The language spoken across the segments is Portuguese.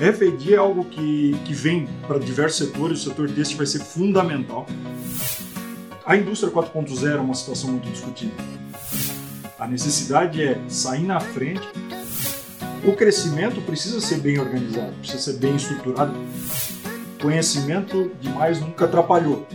RFID é algo que, que vem para diversos setores, o setor têxtil vai ser fundamental. A indústria 4.0 é uma situação muito discutida. A necessidade é sair na frente. O crescimento precisa ser bem organizado, precisa ser bem estruturado. Conhecimento demais nunca atrapalhou.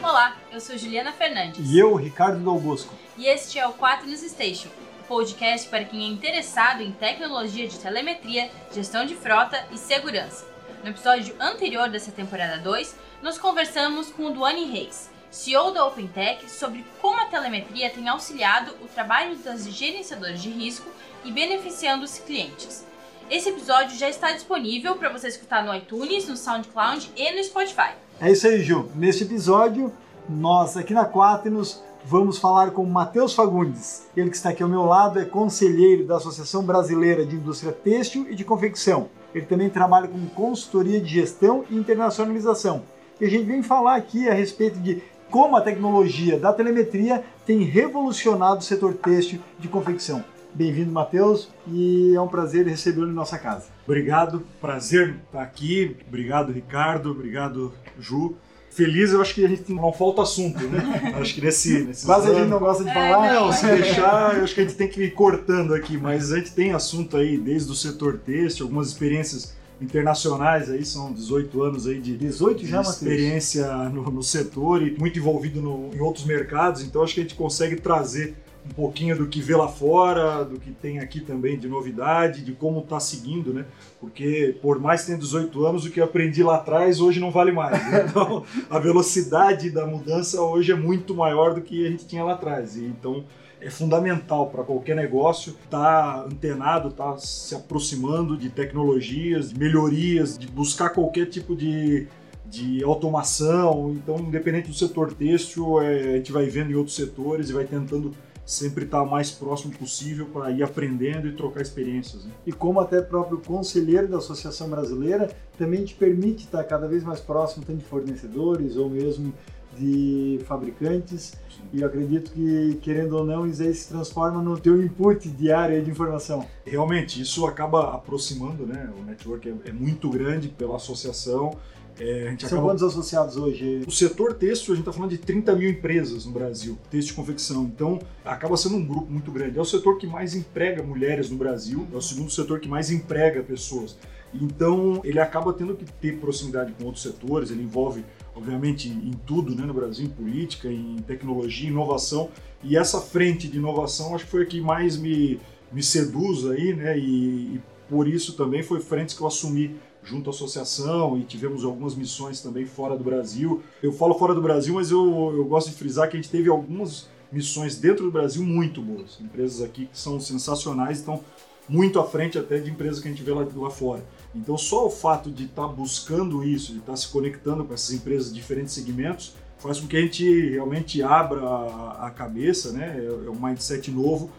Olá, eu sou Juliana Fernandes. E eu, Ricardo Dalbosco. E este é o 4 News Station, podcast para quem é interessado em tecnologia de telemetria, gestão de frota e segurança. No episódio anterior dessa temporada 2, nós conversamos com o Duane Reis, CEO da OpenTech, sobre como a telemetria tem auxiliado o trabalho das gerenciadoras de risco e beneficiando os clientes. Esse episódio já está disponível para você escutar no iTunes, no SoundCloud e no Spotify. É isso aí, Ju. Neste episódio, nós aqui na Quaternos vamos falar com Matheus Fagundes. Ele que está aqui ao meu lado é conselheiro da Associação Brasileira de Indústria Têxtil e de Confecção. Ele também trabalha com consultoria de gestão e internacionalização. E a gente vem falar aqui a respeito de como a tecnologia da telemetria tem revolucionado o setor têxtil de confecção. Bem-vindo, Matheus, e é um prazer recebê-lo em nossa casa. Obrigado, prazer estar aqui. Obrigado, Ricardo. Obrigado, Ju feliz, eu acho que a gente não falta assunto, né? acho que nesse. nesse Quase a gente não gosta de é, falar. Não, se deixar, eu acho que a gente tem que ir cortando aqui, mas a gente tem assunto aí desde o setor têxtil, algumas experiências internacionais aí, são 18 anos aí de, 18 já, de experiência no, no, setor e muito envolvido no, em outros mercados, então acho que a gente consegue trazer um pouquinho do que vê lá fora, do que tem aqui também de novidade, de como está seguindo, né? Porque por mais que tenha 18 anos, o que eu aprendi lá atrás hoje não vale mais. Né? Então a velocidade da mudança hoje é muito maior do que a gente tinha lá atrás. E, então é fundamental para qualquer negócio estar tá antenado, estar tá se aproximando de tecnologias, de melhorias, de buscar qualquer tipo de de automação. Então, independente do setor têxtil, é, a gente vai vendo em outros setores e vai tentando sempre estar tá mais próximo possível para ir aprendendo e trocar experiências. Né? E como até próprio conselheiro da Associação Brasileira, também te permite estar cada vez mais próximo tanto de fornecedores ou mesmo de fabricantes. Sim. E eu acredito que, querendo ou não, isso aí se transforma no teu input diário de informação. Realmente, isso acaba aproximando, né? O network é, é muito grande pela associação é, São acaba... quantos associados hoje? O setor têxtil, a gente está falando de 30 mil empresas no Brasil, têxtil e confecção. Então, acaba sendo um grupo muito grande. É o setor que mais emprega mulheres no Brasil, é o segundo setor que mais emprega pessoas. Então, ele acaba tendo que ter proximidade com outros setores, ele envolve, obviamente, em tudo né, no Brasil, em política, em tecnologia, inovação. E essa frente de inovação, acho que foi a que mais me, me seduz aí, né? E, e por isso também foi frentes que eu assumi junto à associação e tivemos algumas missões também fora do Brasil. Eu falo fora do Brasil, mas eu, eu gosto de frisar que a gente teve algumas missões dentro do Brasil muito boas. Empresas aqui que são sensacionais, estão muito à frente até de empresas que a gente vê lá, lá fora. Então, só o fato de estar tá buscando isso, de estar tá se conectando com essas empresas de diferentes segmentos, faz com que a gente realmente abra a, a cabeça, né? É, é um mindset novo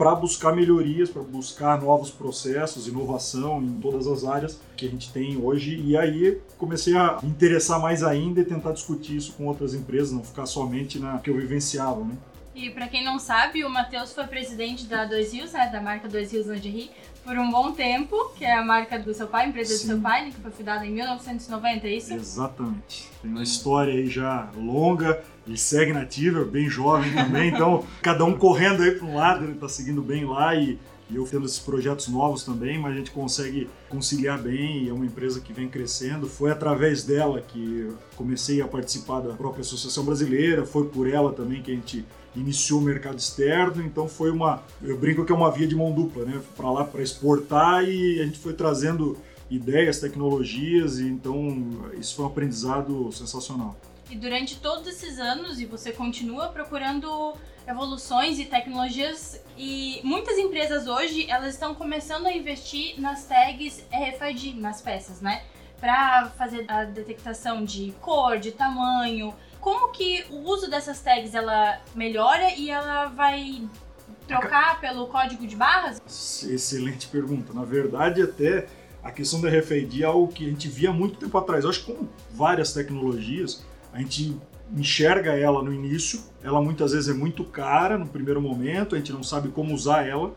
para buscar melhorias, para buscar novos processos, inovação em todas as áreas que a gente tem hoje. E aí comecei a me interessar mais ainda e tentar discutir isso com outras empresas, não ficar somente na que eu vivenciava. Né? E para quem não sabe, o Matheus foi presidente da Dois Rios, né, da marca Dois Rios Lingerie, por um bom tempo, que é a marca do seu pai, a empresa Sim. do seu pai, né, que foi fundada em 1990, é isso? Exatamente. Tem uma história aí já longa, ele segue nativa, bem jovem também, então cada um correndo aí para um lado, ele está seguindo bem lá e, e eu tendo esses projetos novos também, mas a gente consegue conciliar bem e é uma empresa que vem crescendo. Foi através dela que comecei a participar da própria Associação Brasileira, foi por ela também que a gente iniciou o mercado externo, então foi uma, eu brinco que é uma via de mão dupla, né? Para lá para exportar e a gente foi trazendo ideias, tecnologias e então isso foi um aprendizado sensacional. E durante todos esses anos, e você continua procurando evoluções e tecnologias e muitas empresas hoje elas estão começando a investir nas tags RFID nas peças, né? Para fazer a detectação de cor, de tamanho, como que o uso dessas tags ela melhora e ela vai trocar pelo código de barras? Excelente pergunta. Na verdade, até a questão da RFID é algo que a gente via muito tempo atrás. Eu acho que com várias tecnologias, a gente enxerga ela no início, ela muitas vezes é muito cara no primeiro momento, a gente não sabe como usar ela,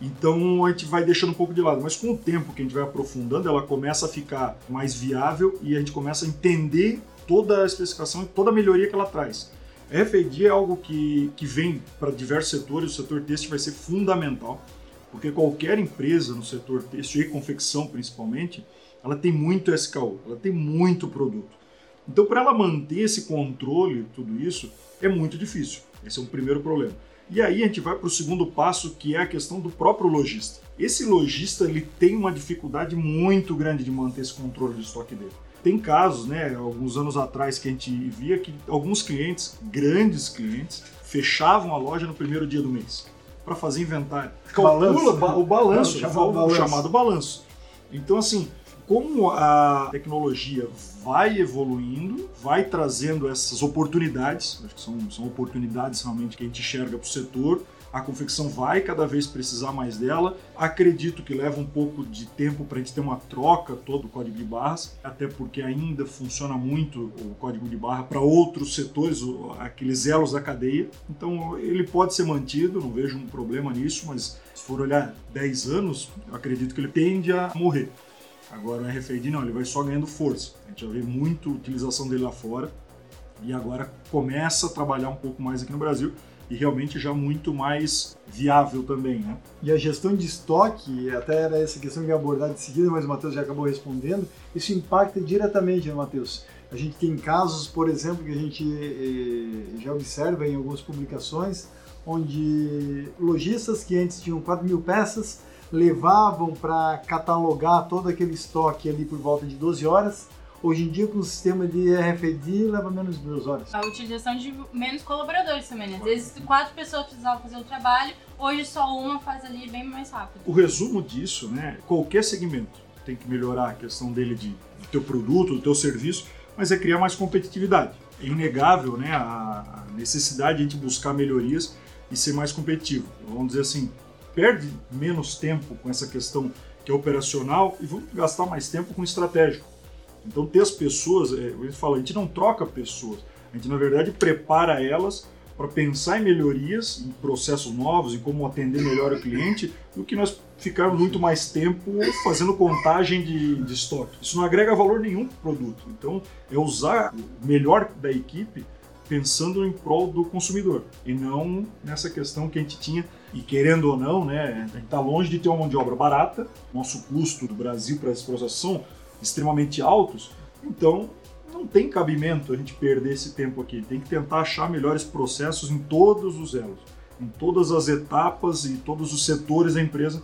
Então a gente vai deixando um pouco de lado, mas com o tempo que a gente vai aprofundando, ela começa a ficar mais viável e a gente começa a entender toda a especificação e toda a melhoria que ela traz. A RFID é algo que, que vem para diversos setores, o setor têxtil vai ser fundamental, porque qualquer empresa no setor têxtil e confecção principalmente, ela tem muito SKU, ela tem muito produto. Então, para ela manter esse controle, tudo isso, é muito difícil. Esse é um primeiro problema. E aí a gente vai para o segundo passo, que é a questão do próprio lojista. Esse lojista ele tem uma dificuldade muito grande de manter esse controle de estoque dele. Tem casos, né, alguns anos atrás que a gente via que alguns clientes, grandes clientes, fechavam a loja no primeiro dia do mês para fazer inventário. Calcula balanço. o balanço, o balanço. chamado balanço. Então assim, como a tecnologia vai evoluindo, vai trazendo essas oportunidades, acho que são, são oportunidades realmente que a gente enxerga para o setor, a confecção vai cada vez precisar mais dela. Acredito que leva um pouco de tempo para a gente ter uma troca todo o código de barras, até porque ainda funciona muito o código de barra para outros setores, aqueles elos da cadeia. Então ele pode ser mantido, não vejo um problema nisso, mas se for olhar 10 anos, acredito que ele tende a morrer. Agora o RFID não, ele vai só ganhando força. A gente já vê muito utilização dele lá fora e agora começa a trabalhar um pouco mais aqui no Brasil e realmente já muito mais viável também, né? E a gestão de estoque, até era essa questão que eu ia abordar de seguida, mas o Matheus já acabou respondendo, isso impacta diretamente, né, Matheus? A gente tem casos, por exemplo, que a gente eh, já observa em algumas publicações, onde lojistas que antes tinham 4 mil peças levavam para catalogar todo aquele estoque ali por volta de 12 horas. Hoje em dia, com o sistema de RFID, leva menos de duas horas. A utilização de menos colaboradores também, né? Às vezes quatro pessoas precisavam fazer o trabalho, hoje só uma faz ali bem mais rápido. O resumo disso, né? Qualquer segmento tem que melhorar a questão dele de, do teu produto, do teu serviço, mas é criar mais competitividade. É inegável, né? A a necessidade de a gente buscar melhorias e ser mais competitivo. Vamos dizer assim, perde menos tempo com essa questão que é operacional e vamos gastar mais tempo com estratégico. Então ter as pessoas, é, gente fala, a gente não troca pessoas, a gente na verdade prepara elas para pensar em melhorias, em processos novos, em como atender melhor o cliente, do que nós ficarmos muito mais tempo fazendo contagem de, de estoque. Isso não agrega valor nenhum para o produto. Então é usar o melhor da equipe pensando em prol do consumidor e não nessa questão que a gente tinha e querendo ou não, né, a gente está longe de ter uma mão de obra barata, nosso custo do Brasil para esses processos são extremamente altos, então não tem cabimento a gente perder esse tempo aqui. Tem que tentar achar melhores processos em todos os elos, em todas as etapas e todos os setores da empresa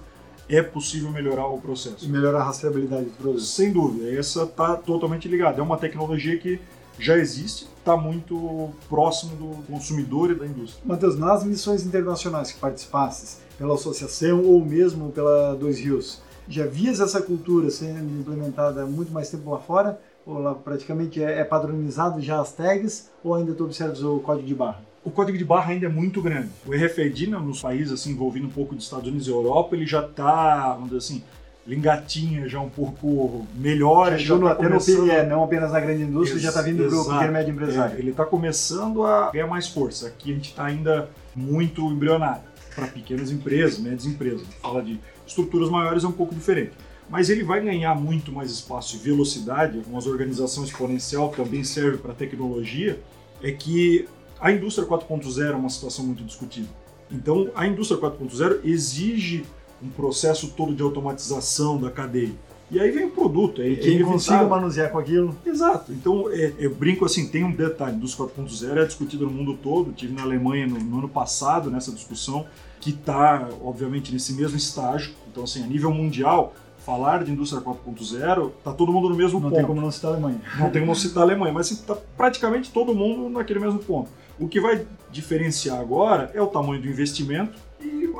é possível melhorar o E processo. melhorar a rastreabilidade do produto. Sem dúvida, essa está totalmente ligada. É uma tecnologia que já existe, está muito próximo do consumidor e da indústria. Matheus, nas missões internacionais que participasses, pela associação ou mesmo pela Dois Rios, já vias essa cultura sendo implementada há muito mais tempo lá fora? Ou lá praticamente é, é padronizado já as tags? Ou ainda tu observas o código de barra? O código de barra ainda é muito grande. O RFID, né, nos países assim, envolvendo um pouco dos Estados Unidos e Europa, ele já está, vamos dizer assim, ele engatinha já um pouco melhor. Já ele chegou no- tá até no começando- PME, não apenas na grande indústria, Ex- já está vindo para o pequeno médio empresário. É, ele está começando a ganhar mais força. Aqui a gente está ainda muito embrionário para pequenas empresas, médias empresas. Fala de estruturas maiores é um pouco diferente. Mas ele vai ganhar muito mais espaço e velocidade. Uma organização exponencial também serve para tecnologia. É que a indústria 4.0 é uma situação muito discutida. Então, a indústria 4.0 exige um processo todo de automatização da cadeia. E aí vem o produto. É, quem consiga manusear com aquilo, Exato. Então, é, eu brinco assim, tem um detalhe, dos 4.0 é discutido no mundo todo, tive na Alemanha no, no ano passado nessa discussão, que está, obviamente, nesse mesmo estágio. Então, assim, a nível mundial, falar de indústria 4.0, tá todo mundo no mesmo não ponto. tem como não citar a Alemanha. Não tem como citar a Alemanha, mas está praticamente todo mundo naquele mesmo ponto. O que vai diferenciar agora é o tamanho do investimento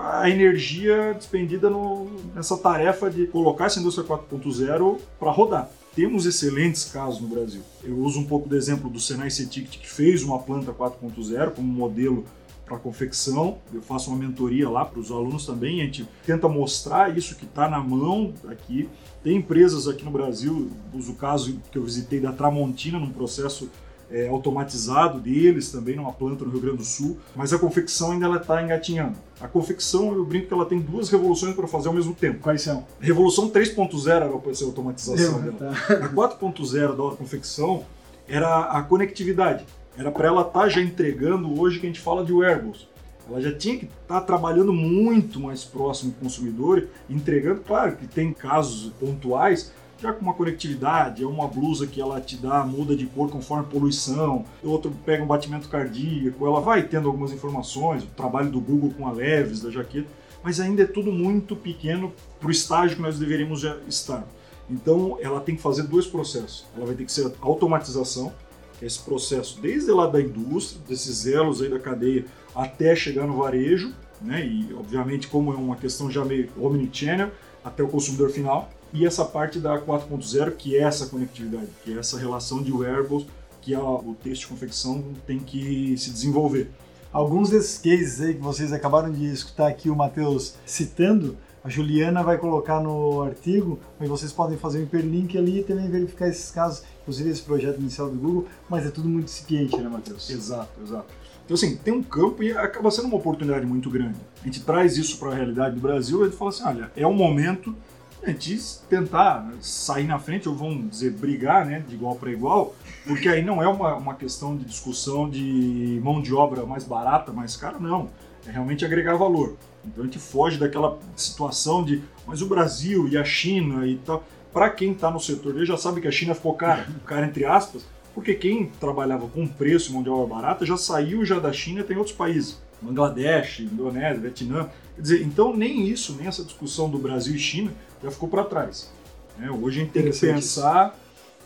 a energia despendida no- nessa tarefa de colocar essa indústria 4.0 para rodar. Temos excelentes casos no Brasil. Eu uso um pouco do exemplo do Senai C-Ticket, que fez uma planta 4.0 como modelo para confecção. Eu faço uma mentoria lá para os alunos também. A gente tenta mostrar isso que está na mão aqui. Tem empresas aqui no Brasil, uso o caso que eu visitei da Tramontina, num processo é, automatizado deles também numa planta no Rio Grande do Sul, mas a confecção ainda está engatinhando. A confecção, eu brinco que ela tem duas revoluções para fazer ao mesmo tempo. Quais são? Revolução 3.0 era para ser a automatização dela. tá. A 4.0 da confecção era a conectividade. Era para ela estar já entregando hoje que a gente fala de wearables. Ela já tinha que estar trabalhando muito mais próximo do consumidor, entregando, claro que tem casos pontuais, já com uma conectividade, é uma blusa que ela te dá, muda de cor conforme a poluição, outro pega um batimento cardíaco, ela vai tendo algumas informações, o trabalho do Google com a Leves, da jaqueta, mas ainda é tudo muito pequeno para o estágio que nós deveríamos já estar. Então ela tem que fazer dois processos. Ela vai ter que ser automatização, que é esse processo desde lá da indústria, desses elos aí da cadeia, até chegar no varejo, né? E obviamente como é uma questão já meio omnichannel, até o consumidor final. E essa parte da 4.0, que é essa conectividade, que é essa relação de wearables que a, o texto de confecção tem que se desenvolver. Alguns desses cases aí que vocês acabaram de escutar aqui o Matheus citando, a Juliana vai colocar no artigo, mas vocês podem fazer um hiperlink ali e também verificar esses casos, inclusive esse projeto inicial do Google, mas é tudo muito incipiente, né, Matheus? Exato, exato. Então, assim, tem um campo e acaba sendo uma oportunidade muito grande. A gente traz isso para a realidade do Brasil e a gente fala assim: olha, é o momento de a gente tentar sair na frente, ou vamos dizer, brigar, né, de igual para igual, porque aí não é uma, uma questão de discussão de mão de obra mais barata, mais cara, não. É realmente agregar valor. Então a gente foge daquela situação de, mas o Brasil e a China e tal. Para quem está no setor dele já sabe que a China ficou cara, cara entre aspas, porque quem trabalhava com preço mão de obra barata já saiu já da China e tem outros países. Bangladesh, Indonésia, Vietnã. Quer dizer, então nem isso, nem essa discussão do Brasil e China já ficou para trás. né? Hoje a gente tem que pensar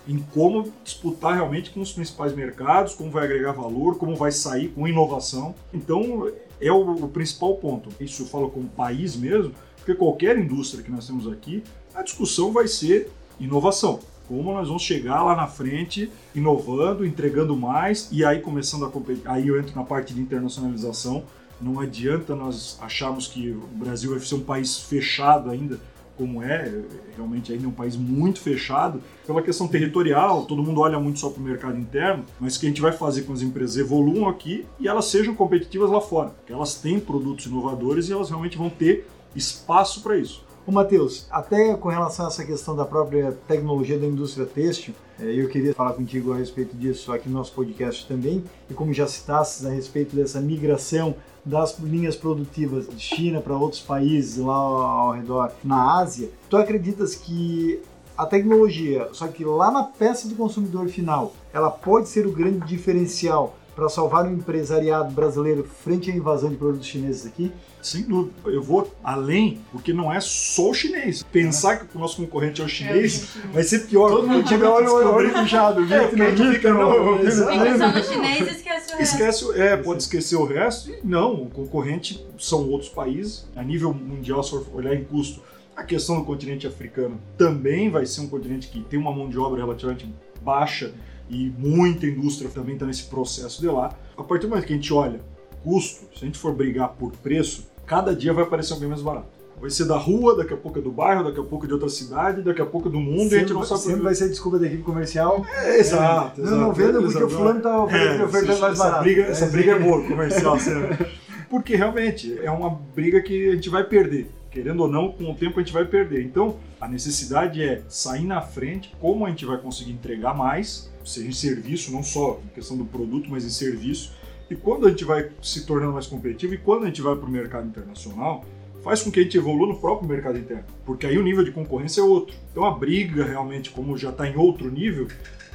em como disputar realmente com os principais mercados, como vai agregar valor, como vai sair com inovação. Então é o, o principal ponto. Isso eu falo como país mesmo, porque qualquer indústria que nós temos aqui, a discussão vai ser inovação. Como nós vamos chegar lá na frente, inovando, entregando mais, e aí começando a competir. Aí eu entro na parte de internacionalização. Não adianta nós acharmos que o Brasil vai ser um país fechado ainda, como é, realmente ainda é um país muito fechado, pela questão territorial, todo mundo olha muito só para o mercado interno, mas o que a gente vai fazer com as empresas evoluam aqui e elas sejam competitivas lá fora, porque elas têm produtos inovadores e elas realmente vão ter espaço para isso. Ô Matheus, até com relação a essa questão da própria tecnologia da indústria têxtil, eh, eu queria falar contigo a respeito disso aqui no nosso podcast também, e como já citasses a respeito dessa migração das linhas produtivas de China para outros países lá ao redor na Ásia, tu acreditas que a tecnologia, só que lá na peça do consumidor final, ela pode ser o grande diferencial para salvar o empresariado brasileiro frente à invasão de produtos chineses aqui? Sem dúvida. Eu vou além, porque não é só o chinês. Pensar que o nosso concorrente é o chinês vai ser pior. Todo mundo porque tiver olho, olho, olho puxado, É, porque a gente fica, não. Pensando no chinês, esquece o resto. Esquece, o- é, pode esquecer o resto. E não, o concorrente são outros países. A nível mundial, se for olhar em custo, a questão do continente africano também vai ser um continente que tem uma mão de obra relativamente baixa e muita indústria também está nesse processo de lá. A partir do momento que a gente olha custo, se a gente for brigar por preço, cada dia vai aparecer alguém mais barato. Vai ser da rua, daqui a pouco é do bairro, daqui a pouco é de outra cidade, daqui a pouco é do mundo e a gente não sabe sempre vai ser desculpa da equipe comercial. É, exato, Não, não exato. vendo porque o fulano tá É, ofertando essa- mais essa barato. Briga, essa É, briga é boa, comercial. sempre. Porque realmente é uma briga que a gente vai perder. Querendo ou não, com o tempo a gente vai perder. Então, a necessidade é sair na frente, como a gente vai conseguir entregar mais, seja em serviço, não só em questão do produto, mas em serviço. E quando a gente vai se tornando mais competitivo e quando a gente vai para o mercado internacional, faz com que a gente evolua no próprio mercado interno, porque aí o nível de concorrência é outro. Então a briga realmente, como já está em outro nível,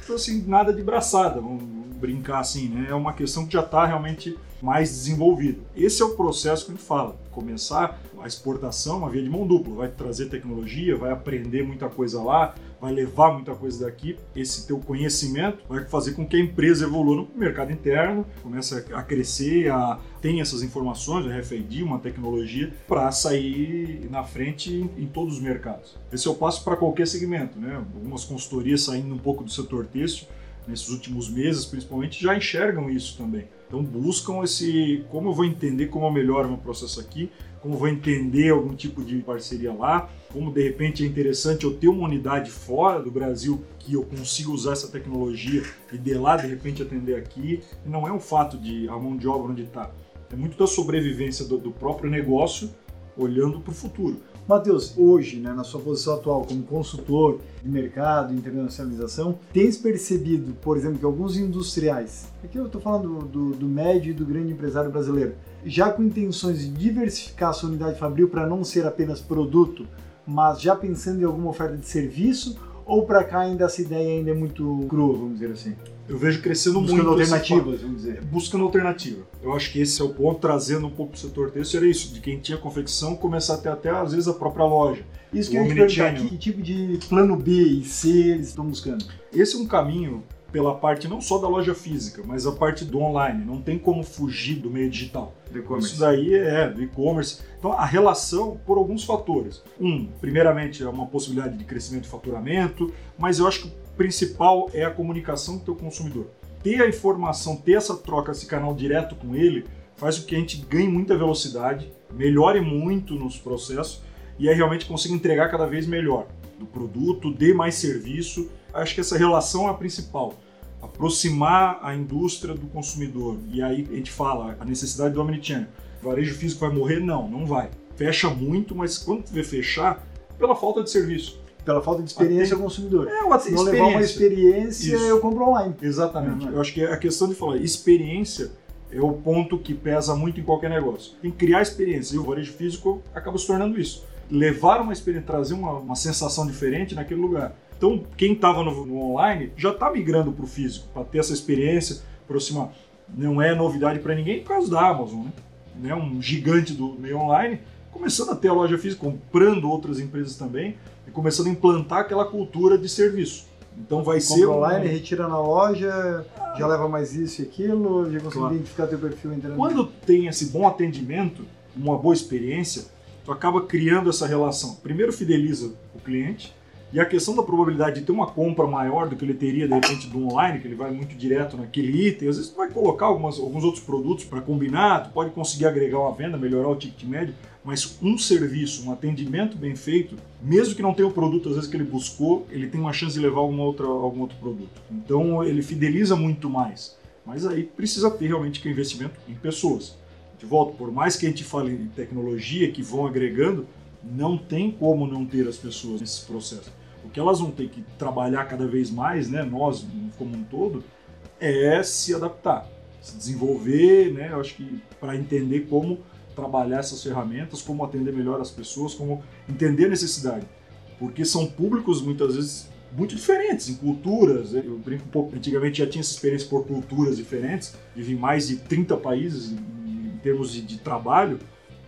então assim, nada de braçada, vamos brincar assim, né? É uma questão que já está realmente mais desenvolvida. Esse é o processo que a gente fala, começar a exportação, uma via de mão dupla, vai trazer tecnologia, vai aprender muita coisa lá, vai levar muita coisa daqui. Esse teu conhecimento vai fazer com que a empresa evolua no mercado interno, comece a crescer, a tem essas informações, a RFID, uma tecnologia para sair na frente em, todos os mercados. Esse é o passo para qualquer segmento, né? Algumas consultorias saindo um pouco do setor têxtil nesses últimos meses, principalmente, já enxergam isso também. Então buscam esse como eu vou entender como eu melhoro meu processo aqui, como vou entender algum tipo de parceria lá, como de repente é interessante eu ter uma unidade fora do Brasil que eu consiga usar essa tecnologia e de lá de repente atender aqui. E não é um fato de a mão de obra onde está, é muito da sobrevivência do, do próprio negócio olhando para o futuro. Matheus, hoje, né, na sua posição atual como consultor de mercado e internacionalização, tens percebido, por exemplo, que alguns industriais, aqui eu estou falando do, do, médio e do grande empresário brasileiro, já com intenções de diversificar a sua unidade fabril para não ser apenas produto, mas já pensando em alguma oferta de serviço, ou para cá ainda essa ideia ainda é muito crua, vamos dizer assim? Eu vejo crescendo buscando muito. alternativas, vamos dizer. Buscando alternativa. Eu acho que esse é o ponto, trazendo um pouco para o setor têxtil, era isso, de quem tinha confecção começar a ter até, às vezes, a própria loja. Isso que eu ia perguntar, que tipo de plano B e C eles estão buscando? Esse é um caminho pela parte não só da loja física, mas a parte do online. Não tem como fugir do meio digital. Isso daí é do e-commerce. Então a relação por alguns fatores. Um, primeiramente é uma possibilidade de crescimento de faturamento, mas eu acho que o principal é a comunicação com o teu consumidor. Ter a informação, ter essa troca, esse canal direto com ele, faz com que a gente ganhe muita velocidade, melhore muito nos processos e aí realmente consiga entregar cada vez melhor do produto, dê mais serviço. Acho que essa relação é a principal aproximar a indústria do consumidor. E aí a gente fala a necessidade do omnichannel. Varejo físico vai morrer? Não, não vai. Fecha muito, mas quando vê fechar, pela falta de serviço. Pela falta de experiência ao consumidor. É, uma Se não levar uma experiência, Isso. eu compro online. Exatamente. Uhum. Eu acho que a questão de falar experiência é o ponto que pesa muito em qualquer negócio. Tem que criar experiência. E o varejo físico acaba se tornando isso. Levar uma experiência, trazer uma, uma sensação diferente naquele lugar. Então, quem estava no, no, online já está migrando para o físico, para ter essa experiência, aproximar. Não é novidade para ninguém por causa da Amazon, né? né? Um gigante do meio online, começando a ter a loja física, comprando outras empresas também, e começando a implantar aquela cultura de serviço. Então vai Compra ser. online, retira na loja, ah. já leva mais isso e aquilo, já consegue claro. identificar teu perfil entrando. Quando tem esse bom atendimento, uma boa experiência, tu acaba criando essa relação. Primeiro fideliza o cliente, e a questão da probabilidade de ter uma compra maior do que ele teria, de repente, do online, que ele vai muito direto naquele item, às vezes tu vai colocar algumas, alguns outros produtos para combinar, tu pode conseguir agregar uma venda, melhorar o ticket médio, mas um serviço, um atendimento bem feito, mesmo que não tenha o produto às vezes que ele buscou, ele tem uma chance de levar alguma outra, algum outro produto. Então ele fideliza muito mais. Mas aí precisa ter realmente que investimento em pessoas. De volta, por mais que a gente fale em tecnologia que vão agregando, não tem como não ter as pessoas nesse processo. O que elas vão ter que trabalhar cada vez mais, né, nós como um todo, é se adaptar, se desenvolver, né, eu acho que para entender como trabalhar essas ferramentas, como atender melhor as pessoas, como entender a necessidade. Porque são públicos muitas vezes muito diferentes em culturas. Né. Eu brinco um pouco, antigamente já tinha essa experiência por culturas diferentes, vivi em mais de 30 países em, termos de, de trabalho,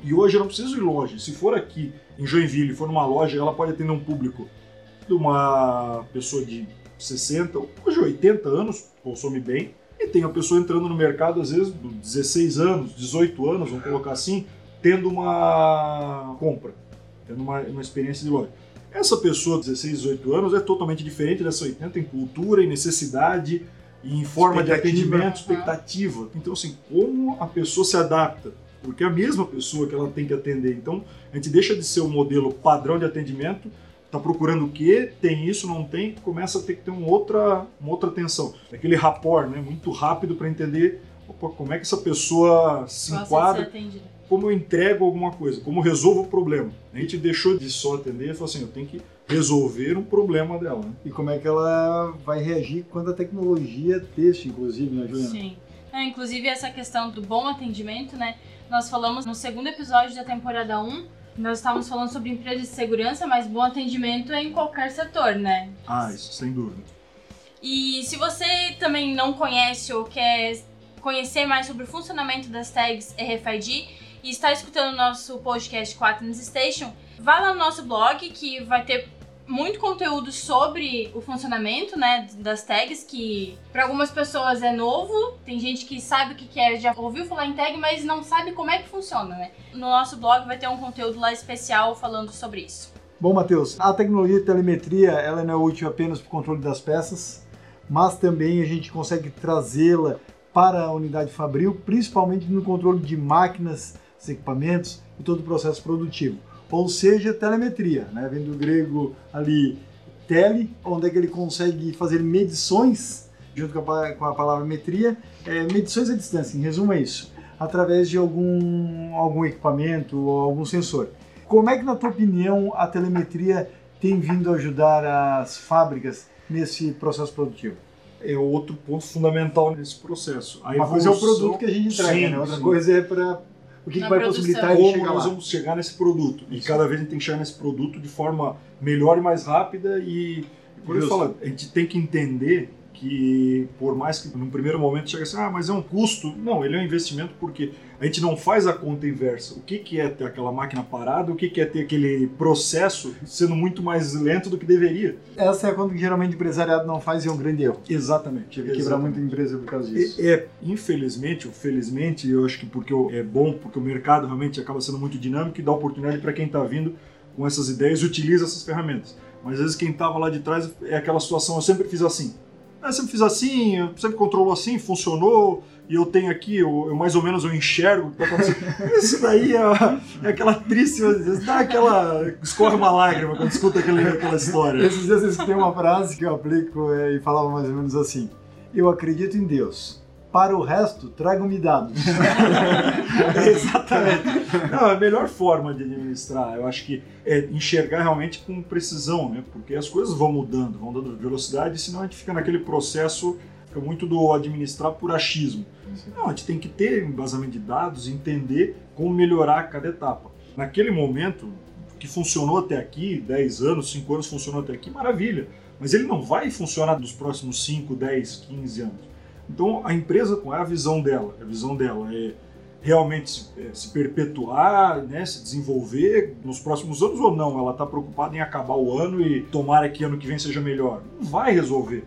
e hoje eu não preciso ir longe. Se for aqui em Joinville, for numa loja, ela pode atender um público de uma pessoa de 60, hoje 80 anos, consome bem, e tem a pessoa entrando no mercado, às vezes, 16 anos, 18 anos, vamos colocar assim, tendo uma compra, tendo uma, uma experiência de loja. Essa pessoa de 16, 18 anos é totalmente diferente dessa 80 em cultura, em necessidade, em forma de atendimento, expectativa. Então, assim, como a pessoa se adapta? Porque é a mesma pessoa que ela tem que atender. Então, a gente deixa de ser o um modelo padrão de atendimento está procurando o quê, tem isso, não tem, começa a ter que ter uma outra, uma outra atenção. Aquele rapport, né, muito rápido para entender opa, como é que essa pessoa se Gosta enquadra, como eu entrego alguma coisa, como eu resolvo o problema. A gente deixou de só atender e falou assim, eu tenho que resolver um problema dela. Né? E como é que ela vai reagir quando a tecnologia texto, inclusive, né, Juliana? Sim. É, inclusive essa questão do bom atendimento, né? Nós falamos no segundo episódio da temporada 1 nós estávamos falando sobre empresas de segurança, mas bom atendimento é em qualquer setor, né? Ah, isso sem dúvida. E se você também não conhece ou quer conhecer mais sobre o funcionamento das tags RFID e está escutando o nosso podcast Quaternos Station, vá lá no nosso blog que vai ter muito conteúdo sobre o funcionamento, né, das tags, que para algumas pessoas é novo, tem gente que sabe o que é, já ouviu falar em tag, mas não sabe como é que funciona, né? No nosso blog vai ter um conteúdo lá especial falando sobre isso. Bom, Matheus, a tecnologia de telemetria, ela não é útil apenas para o controle das peças, mas também a gente consegue trazê-la para a unidade fabril, principalmente no controle de máquinas os equipamentos e todo o processo produtivo. Ou seja, telemetria, né? vem do grego ali tele, onde é que ele consegue fazer medições, junto com a, com a palavra metria, é, medições à distância, em resumo é isso, através de algum, algum equipamento ou algum sensor. Como é que, na tua opinião, a telemetria tem vindo a ajudar as fábricas nesse processo produtivo? É outro ponto fundamental nesse processo. A Uma coisa é o produto que a gente entrega, sim, né? outra sim. coisa é para o que, que vai produção. possibilitar Como chegar nós lá. vamos chegar nesse produto. E cada vez a gente tem que chegar nesse produto de forma melhor e mais rápida. E, por isso falo, a gente tem que entender que por mais que num primeiro momento chegue assim, ah, mas é um custo. Não, ele é um investimento porque a gente não faz a conta inversa. O que, que é ter aquela máquina parada, o que, que é ter aquele processo sendo muito mais lento do que deveria. Essa é a conta que geralmente o empresariado não faz e é um grande erro. Exatamente. Tive que quebrar muita empresa por causa disso. É, é, infelizmente, ou felizmente, eu acho que porque é bom, porque o mercado realmente acaba sendo muito dinâmico e dá oportunidade para quem está vindo com essas ideias e utiliza essas ferramentas. Mas às vezes quem estava lá de trás é aquela situação, eu sempre fiz assim eu sempre fiz assim, eu sempre controlou assim, funcionou, e eu tenho aqui, eu, eu mais ou menos eu enxergo o que tá acontecendo. Isso daí é, é aquela triste, dá aquela. escorre uma lágrima quando escuta aquele, aquela história. Esses dias eu escutei uma frase que eu aplico é, e falava mais ou menos assim: Eu acredito em Deus para o resto, traga-me dados. Exatamente. Não, a melhor forma de administrar, eu acho que é enxergar realmente com precisão, né? Porque as coisas vão mudando, vão dando velocidade, senão a gente fica naquele processo fica muito do administrar por achismo. Não, a gente tem que ter embasamento de dados, entender como melhorar cada etapa. Naquele momento, que funcionou até aqui, 10 anos, 5 anos funcionou até aqui, maravilha. Mas ele não vai funcionar nos próximos 5, 10, 15 anos. Então a empresa, qual é a visão dela? A visão dela é realmente se, é, se perpetuar, né, se desenvolver nos próximos anos ou não? Ela está preocupada em acabar o ano e tomara que ano que vem seja melhor? Não vai resolver.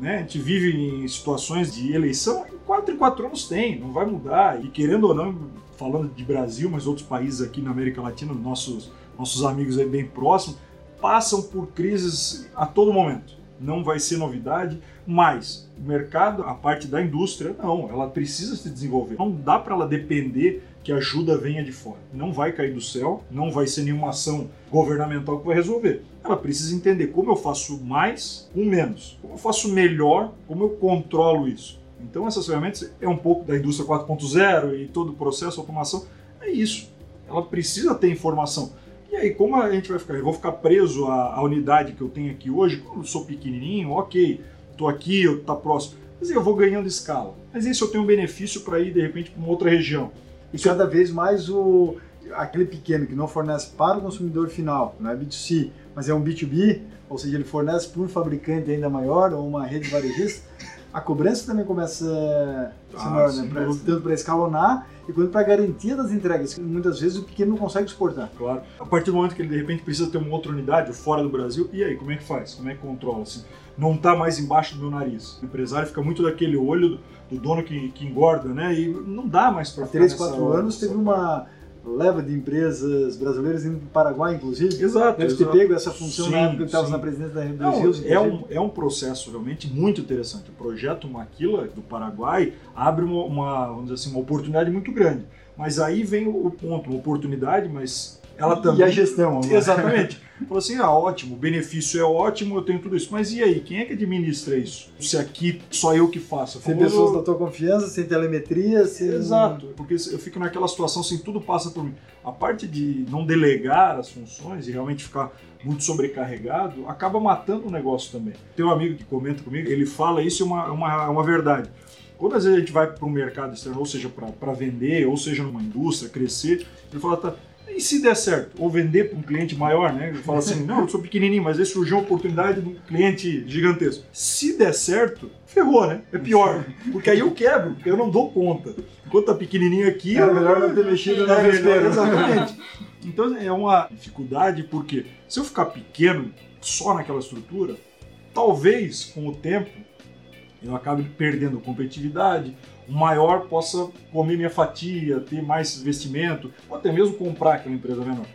Né? A gente vive em situações de eleição, em 4 em 4 anos tem, não vai mudar. E querendo ou não, falando de Brasil, mas outros países aqui na América Latina, nossos, nossos amigos aí bem próximos, passam por crises a todo momento. Não vai ser novidade, mas mercado, a parte da indústria, não, ela precisa se desenvolver. Não dá para ela depender que a ajuda venha de fora. Não vai cair do céu, não vai ser nenhuma ação governamental que vai resolver. Ela precisa entender como eu faço mais com menos, como eu faço melhor, como eu controlo isso. Então essas ferramentas é um pouco da indústria 4.0 e todo o processo automação, é isso. Ela precisa ter informação. E aí, como a gente vai ficar? Eu vou ficar preso à, à unidade que eu tenho aqui hoje, como eu sou pequenininho, ok estou aqui, eu tá próximo. Mas eu vou ganhando escala. Mas isso eu tenho um benefício para ir de repente para uma outra região. E cada vez mais o aquele pequeno que não fornece para o consumidor final, não é B2C, mas é um B2B, ou seja, ele fornece para um fabricante ainda maior ou uma rede varejista, a cobrança também começa a ser ah, maior, né? pra, tanto para escalonar e quanto para a garantia das entregas, muitas vezes o pequeno não consegue exportar. Claro. A partir do momento que ele de repente precisa ter uma outra unidade fora do Brasil, e aí, como é que faz? Como é que controla? Assim, não está mais embaixo do meu nariz. O empresário fica muito daquele olho do, do dono que, que, engorda, né? E não dá mais para ficar. Há 3, 4 anos teve uma leva de empresas brasileiras indo para o Paraguai, inclusive. Exato. Deve ter pego essa função sim, na época que estava na presidência da Rios. É um, é um processo realmente muito interessante. O projeto Maquila do Paraguai abre uma, uma, vamos dizer assim, uma oportunidade muito grande. Mas aí vem o ponto, uma oportunidade, mas ela também. E a gestão. Né? Exatamente. Falou assim: ah, ótimo, o benefício é ótimo, eu tenho tudo isso. Mas e aí, quem é que administra isso? Se aqui só eu que faço. Sem pessoas da tua confiança, sem telemetria, sem. Exato, porque eu fico naquela situação assim, tudo passa por mim. A parte de não delegar as funções e realmente ficar muito sobrecarregado, acaba matando o negócio também. Tem um amigo que comenta comigo, ele fala isso é uma, uma, uma verdade. Quando às vezes a gente vai para um mercado externo, ou seja, para vender, ou seja, numa indústria, crescer, ele fala, tá, e se der certo? Ou vender para um cliente maior, né? Fala assim, não, eu sou pequenininho, mas aí surgiu uma oportunidade de um cliente gigantesco. Se der certo, ferrou, né? É pior. Porque aí eu quebro, porque eu não dou conta. Enquanto tá pequenininho aqui... É melhor não ter mexido na é, melhor, Exatamente. Então é uma dificuldade, porque se eu ficar pequeno só naquela estrutura, talvez com o tempo eu acabe perdendo competitividade, o maior possa comer minha fatia, ter mais investimento, ou até mesmo comprar aquela empresa menor.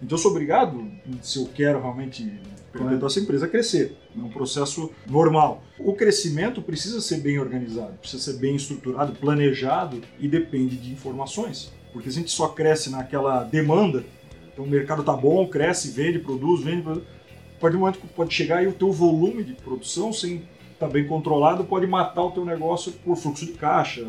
Então eu sou obrigado, se eu quero realmente perpetuar essa empresa, crescer. É um processo normal. O crescimento precisa ser bem organizado, precisa ser bem estruturado, planejado e depende de informações. Porque a gente só cresce naquela demanda, então o mercado tá bom, cresce, vende, produz, vende, produz. A partir do momento que pode chegar aí o teu volume de produção, sem estar tá bem controlado, pode matar o teu negócio por fluxo de caixa,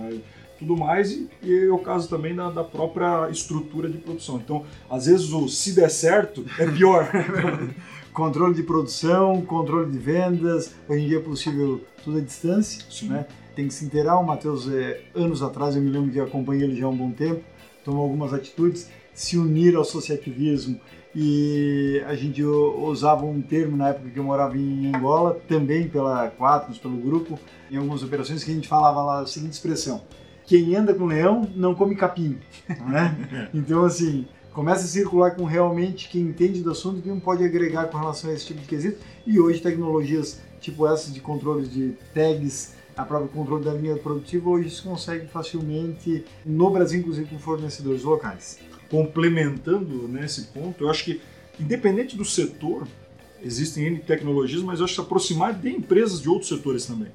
tudo mais, e, e é o caso também da, da, própria estrutura de produção. Então, às vezes, o se der certo é pior. controle de produção, controle de vendas, hoje em dia é possível tudo à distância, Sim. né? Tem que se inteirar, o Matheus, é, anos atrás, eu me lembro que acompanhei ele já há um bom tempo, tomou algumas atitudes, se unir ao associativismo e a gente usava um termo na época que eu morava em Angola, também pela Quatnos, pelo grupo, em algumas operações que a gente falava lá a seguinte expressão: quem anda com leão não come capim, né? Então assim, começa a circular com realmente quem entende do assunto e quem pode agregar com relação a esse tipo de quesito. E hoje tecnologias tipo essas de controles de tags a própria controle da linha produtiva, hoje se consegue facilmente no Brasil, inclusive com fornecedores locais. Complementando nesse ponto, eu acho que, independente do setor, existem N tecnologias, mas eu acho que se aproximar de empresas de outros setores também.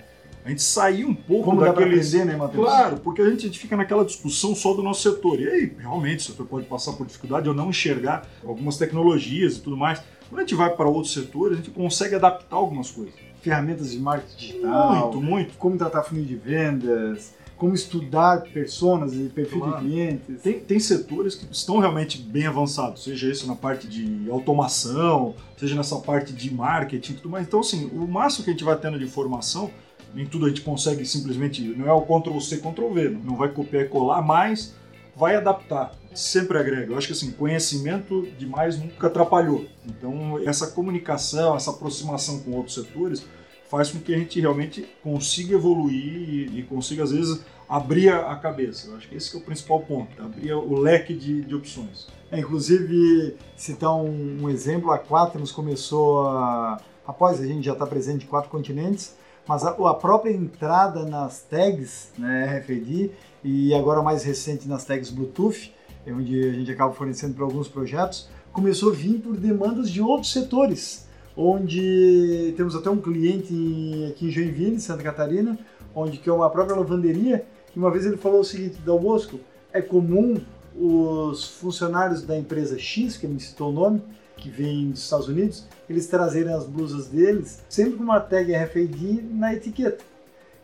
A gente sair um pouco Como daqueles... dá aprender, né, Matheus? Claro, porque a gente, a gente fica naquela discussão só do nosso setor. E aí, realmente, o setor pode passar por dificuldade ou não enxergar algumas tecnologias e tudo mais. Quando a gente vai para outros setores, a gente consegue adaptar algumas coisas ferramentas de marketing digital. Muito, muito. Como tratar funil de vendas, como estudar pessoas e perfil claro. de clientes. Tem, tem setores que estão realmente bem avançados, seja isso na parte de automação, seja nessa parte de marketing e tudo mais. Então, assim, o máximo que a gente vai tendo de informação, nem tudo a gente consegue simplesmente, não é o Ctrl-C, Ctrl-V, não vai copiar e colar, mas vai adaptar sempre agrega. Eu acho que assim, conhecimento demais nunca atrapalhou. Então, essa comunicação, essa aproximação com outros setores faz com que a gente realmente consiga evoluir e, e consiga, às vezes, abrir a cabeça. Eu acho que esse que é o principal ponto, abrir o leque de, de opções. É, inclusive, citar um, um exemplo, a Quaternos começou a, após a gente já estar tá presente em quatro continentes, mas a, a, própria entrada nas tags, né, RFID, e agora mais recente nas tags Bluetooth, é onde a gente acaba fornecendo para alguns projetos, começou a vir por demandas de outros setores, onde temos até um cliente aqui em Joinville, Santa Catarina, onde que é uma própria lavanderia, que uma vez ele falou o seguinte, Dal Bosco, é comum os funcionários da empresa X, que me citou o nome, que vem dos Estados Unidos, eles trazerem as blusas deles sempre com uma tag RFID na etiqueta.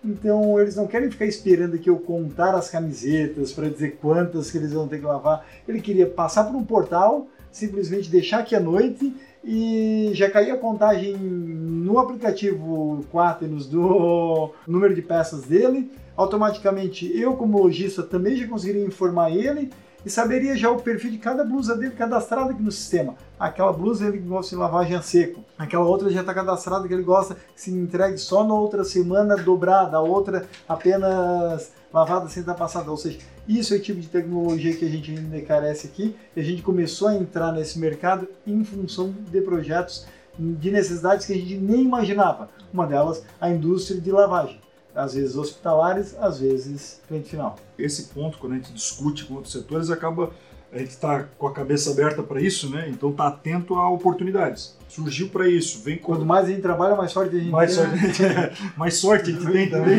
Então eles não querem ficar esperando que eu contar as camisetas para dizer quantas que eles vão ter que lavar. Ele queria passar por um portal, simplesmente deixar aqui à noite e já caía a contagem no aplicativo Quaternos do número de peças dele. Automaticamente eu, como lojista, também já conseguiria informar ele e saberia já o perfil de cada blusa dele cadastrado aqui no sistema. Aquela blusa ele gosta de lavagem a seco, aquela outra já está cadastrada que ele gosta que se entregue só na outra semana dobrada, a outra apenas lavada sem estar passada. Ou seja, isso é o tipo de tecnologia que a gente ainda carece aqui e a gente começou a entrar nesse mercado em função de projetos de necessidades que a gente nem imaginava. Uma delas, a indústria de lavagem às vezes hospitalares, às vezes cliente final. Esse ponto, quando a gente discute com outros setores, acaba a gente está com a cabeça aberta para isso, né? Então tá atento a oportunidades. Surgiu para isso, vem quando mais a gente trabalha, mais sorte a gente mais tem. Sorte, né? mais sorte a gente tem também.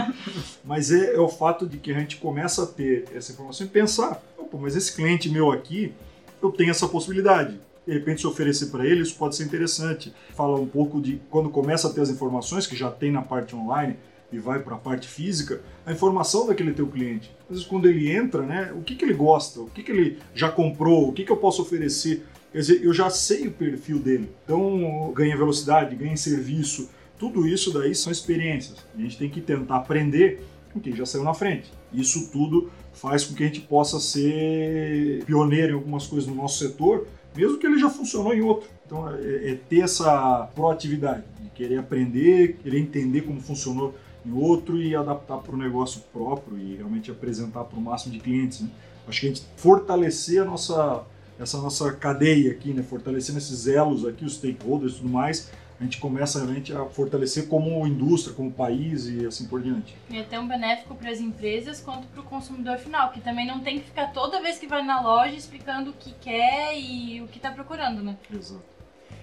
mas é, é, o fato de que a gente começa a ter essa informação e pensar, mas esse cliente meu aqui, eu tenho essa possibilidade de repente se oferecer para ele, isso pode ser interessante. Fala um pouco de quando começa a ter as informações que já tem na parte online, e vai para a parte física, a informação daquele teu cliente. Às vezes quando ele entra, né, o que, que ele gosta, o que, que ele já comprou, o que, que eu posso oferecer. Quer dizer, eu já sei o perfil dele. Então ganha velocidade, ganha serviço, tudo isso daí são experiências. A gente tem que tentar aprender com quem já saiu na frente. Isso tudo faz com que a gente possa ser pioneiro em algumas coisas no nosso setor, mesmo que ele já funcionou em outro. Então é, é ter essa proatividade, de querer aprender, querer entender como funcionou em outro e adaptar para o negócio próprio e realmente apresentar para o máximo de clientes. Né? Acho que a gente fortalecer a nossa, essa nossa cadeia aqui, né? fortalecendo esses elos aqui, os stakeholders e tudo mais, a gente começa realmente a fortalecer como indústria, como país e assim por diante. E é tão benéfico para as empresas quanto para o consumidor final, que também não tem que ficar toda vez que vai na loja explicando o que quer e o que está procurando, né? Exato.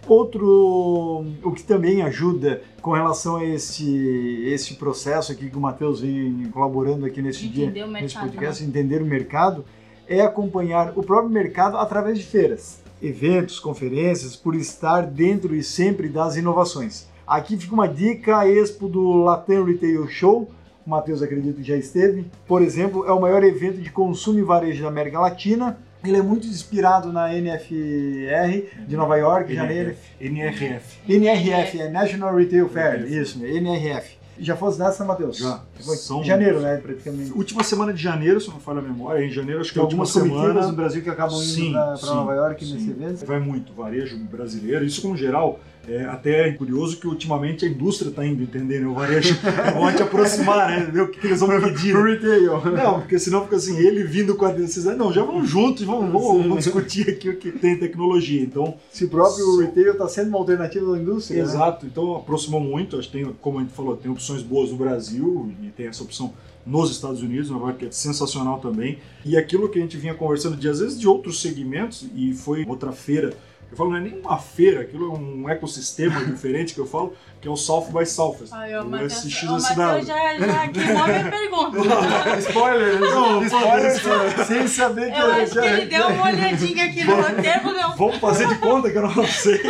Outro, o que também ajuda com relação a esse, esse processo aqui que o Matheus vem colaborando aqui nesse dia, nesse podcast, né? entender o mercado, é acompanhar o próprio mercado através de feiras, eventos, conferências, por estar dentro e sempre das inovações. Aqui fica uma dica, a Expo do Latam Retail Show, o Matheus acredito que já esteve. Por exemplo, é o maior evento de consumo e varejo da América Latina. Ele é muito inspirado na NFR de Nova York, janeiro. NRF. NRF, é National Retail Fair, NRF. isso, NRF. Já fosse nessa, Matheus? Já. Foi São- janeiro, né, praticamente. Última semana de janeiro, se não falha a memória, em janeiro acho que Tem é a última semana. do Brasil que acabam indo para Nova York sim. nesse evento. Vai muito, varejo brasileiro. Isso, como geral, é até curioso que ultimamente a indústria está indo, entendendo? O varejo vão te aproximar, né? Ver o que, que eles vão pedir. Pro retail. Não, porque senão fica assim, ele vindo com a decisão. Não, já vamos juntos, vamos, vamos, vamos discutir aqui o que tem em tecnologia. Então, Se o próprio retail está sendo uma alternativa da indústria. né? Exato, então aproximou muito. Acho que tem, como a gente falou, tem opções boas no Brasil e tem essa opção nos Estados Unidos, York, que é sensacional também. E aquilo que a gente vinha conversando de às vezes de outros segmentos, e foi outra feira. Eu falo, não é nem uma feira, aquilo é um ecossistema diferente que eu falo, que é o South by Southwest. Ai, o o Matheus, SXSW. o Matheus já, já queimou a minha pergunta. Spoiler, Não, spoiler, sem saber que Eu acho que ele deu uma olhadinha aqui no roteiro, não. Vamos fazer de conta que eu não sei.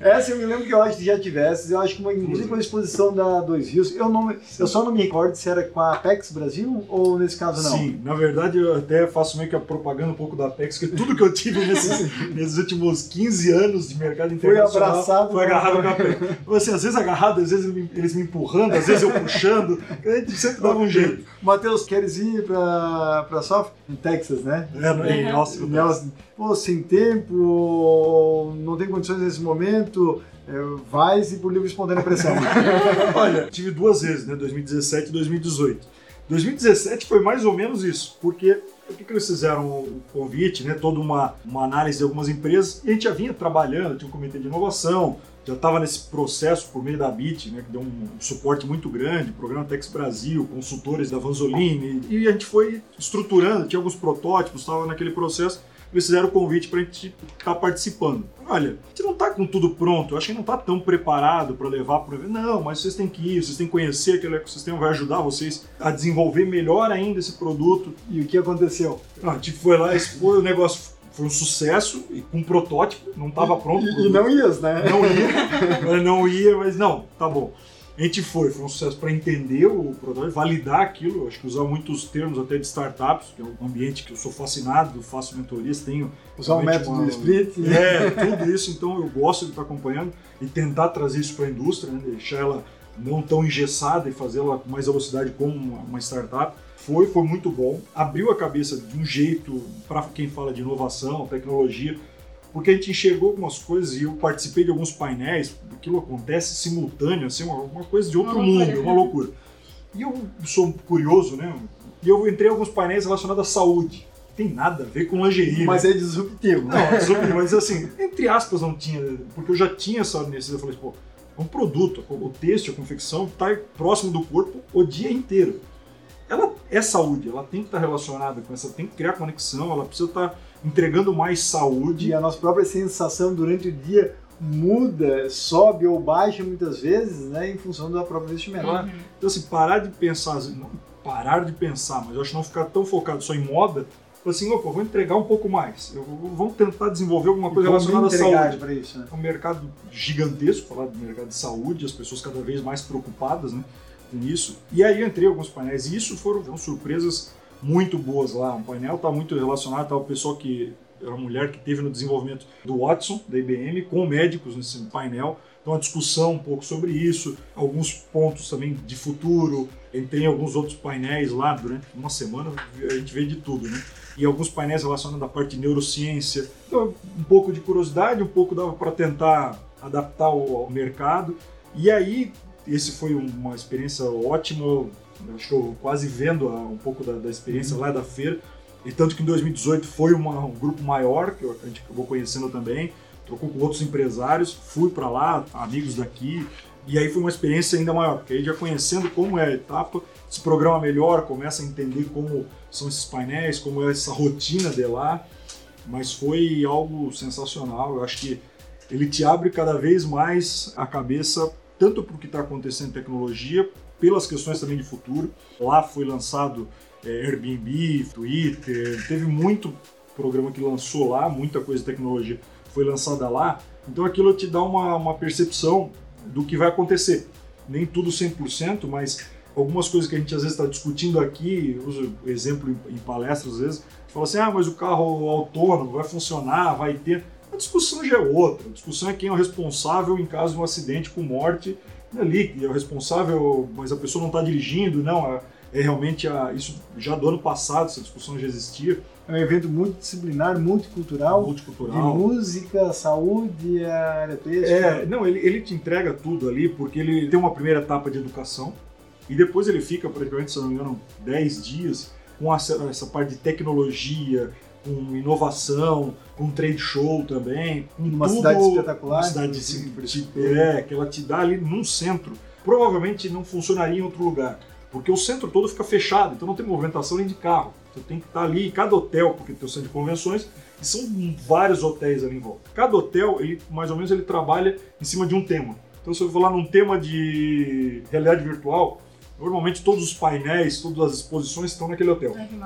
Essa eu me lembro que eu acho que já tivesse, eu acho que uma, inclusive com a exposição da Dois Rios, eu, não, eu só não me recordo se era com a Apex Brasil ou nesse caso não. Sim, na verdade eu até faço meio que a propaganda um pouco da Apex, porque tudo que eu tive nesses, nesses últimos 15 anos de mercado Foi internacional abraçado foi agarrado com a Apex. Assim, às vezes agarrado, às vezes eles me- empurrando, às vezes eu puxando, a gente sempre dava um jeito. Matheus, queres ir pra, pra South? Em Texas, né? É, em Austin, no Nelson, pô, sem tempo, não tem condições nesse momento, é, vai-se por livre e espontânea pressão. Olha, tive duas vezes, né? 2017 e 2018. 2017 foi mais ou menos isso, porque o que, que eles fizeram o convite, né? Toda uma, uma análise de algumas empresas, e a gente já vinha trabalhando, tinha um comitê de inovação, já estava nesse processo por meio da BIT, né? Que deu um suporte muito grande, programa Tex Brasil, consultores da Vanzolini, e a gente foi estruturando, tinha alguns protótipos, estava naquele processo. Eles fizeram o convite para a gente estar participando. Olha, a gente não está com tudo pronto, eu acho que não está tão preparado para levar para. Não, mas vocês têm que ir, vocês têm que conhecer aquele ecossistema, vai ajudar vocês a desenvolver melhor ainda esse produto. e o que aconteceu? Ah, a gente foi lá, expôs, o negócio foi um sucesso, e com um protótipo, não estava pronto. E, e não ias, né? Não ia, mas não ia, mas não, tá bom. A gente foi, foi um sucesso para entender o produto, validar aquilo, acho que usar muitos termos até de startups, que é um ambiente que eu sou fascinado, faço mentorias, tenho Usar o método uma- do split. é, tudo isso, então eu gosto de estar acompanhando e tentar trazer isso para a indústria, né, deixar ela não tão engessada e fazê-la com mais velocidade como uma startup. Foi, foi muito bom. Abriu a cabeça de um jeito para quem fala de inovação, tecnologia, porque a gente enxergou algumas coisas e eu participei de alguns painéis, aquilo acontece simultâneo, assim, uma, uma coisa de outro Uma mundo, loucura. uma loucura. E eu sou curioso, né? E eu entrei em alguns painéis relacionados à saúde. Tem nada a ver com lingerie. Mas né? é disruptivo. Não, é sobre- mas assim, entre aspas não tinha, porque eu já tinha essa necessidade. Eu falei, pô, é um produto, o têxtil, a confecção, está próximo do corpo o dia inteiro. Ela é saúde, ela tem que estar relacionada com essa, tem que criar conexão, ela precisa estar entregando mais saúde. E a nossa própria sensação durante o dia muda, sobe ou baixa muitas vezes, né, em função do próprio vestimento. Claro. Então, assim, parar de pensar, não parar de pensar, mas eu acho que não ficar tão focado só em moda, falar assim, opa, vou entregar um pouco mais. Eu, vamos tentar desenvolver alguma coisa relacionada à saúde. para isso, né? É um mercado gigantesco, falar do mercado de saúde, as pessoas cada vez mais preocupadas né, com isso. E aí entrei alguns painéis e isso foram, surpresas muito boas lá. O painel está muito relacionado ao pessoal que era uma mulher que teve no desenvolvimento do Watson, da IBM, com médicos nesse painel. Então, a discussão um pouco sobre isso, alguns pontos também de futuro. Entrei em alguns outros painéis lá durante uma semana, a gente vê de tudo, né? E alguns painéis relacionados à parte de neurociência. Então, um pouco de curiosidade, um pouco dava para tentar adaptar ao mercado. E aí, esse foi uma experiência ótima. Eu Acho que eu quase vendo a- um pouco da, da experiência lá da feira. E tanto que em 2018 foi uma- um grupo maior, que eu- a gente acabou conhecendo também, trocou com outros empresários, fui para lá, amigos daqui, e aí foi uma experiência ainda maior, porque aí já conhecendo como é a etapa, se programa melhor, começa a entender como são esses painéis, como é essa rotina de lá, mas foi algo sensacional, eu acho que ele te abre cada vez mais a cabeça, tanto para o que está acontecendo em tecnologia, pelas questões também de futuro. Lá foi lançado é, Airbnb, Twitter, teve muito programa que lançou lá, muita coisa de tecnologia foi lançada lá. Então aquilo te dá uma, uma percepção do que vai acontecer. Nem tudo 100%, mas algumas coisas que a gente às vezes está discutindo aqui, uso exemplo em, em palestras às vezes, fala assim, ah, mas o carro autônomo vai funcionar, vai ter... Discussão já é outra. A discussão é quem é o responsável em caso de um acidente com morte ali, é o responsável, mas a pessoa não está dirigindo, não, é, é realmente a, isso já do ano passado, essa discussão já existia. É um evento multidisciplinar, multicultural, multicultural. de música, saúde, área É, não, ele, ele te entrega tudo ali, porque ele tem uma primeira etapa de educação, e depois ele fica praticamente, se não me engano, 10 dias com essa, essa parte de tecnologia, com inovação, com trade show também. Com uma tudo, cidade espetacular. Uma cidade assim, é, que ela te dá ali num centro. Provavelmente não funcionaria em outro lugar, porque o centro todo fica fechado, então não tem movimentação nem de carro. Você tem que estar ali, cada hotel, porque tem o centro de convenções, e são vários hotéis ali em volta. Cada hotel, ele mais ou menos, ele trabalha em cima de um tema. Então, se eu falar num tema de realidade virtual, Normalmente todos os painéis, todas as exposições estão naquele hotel. Ai, que.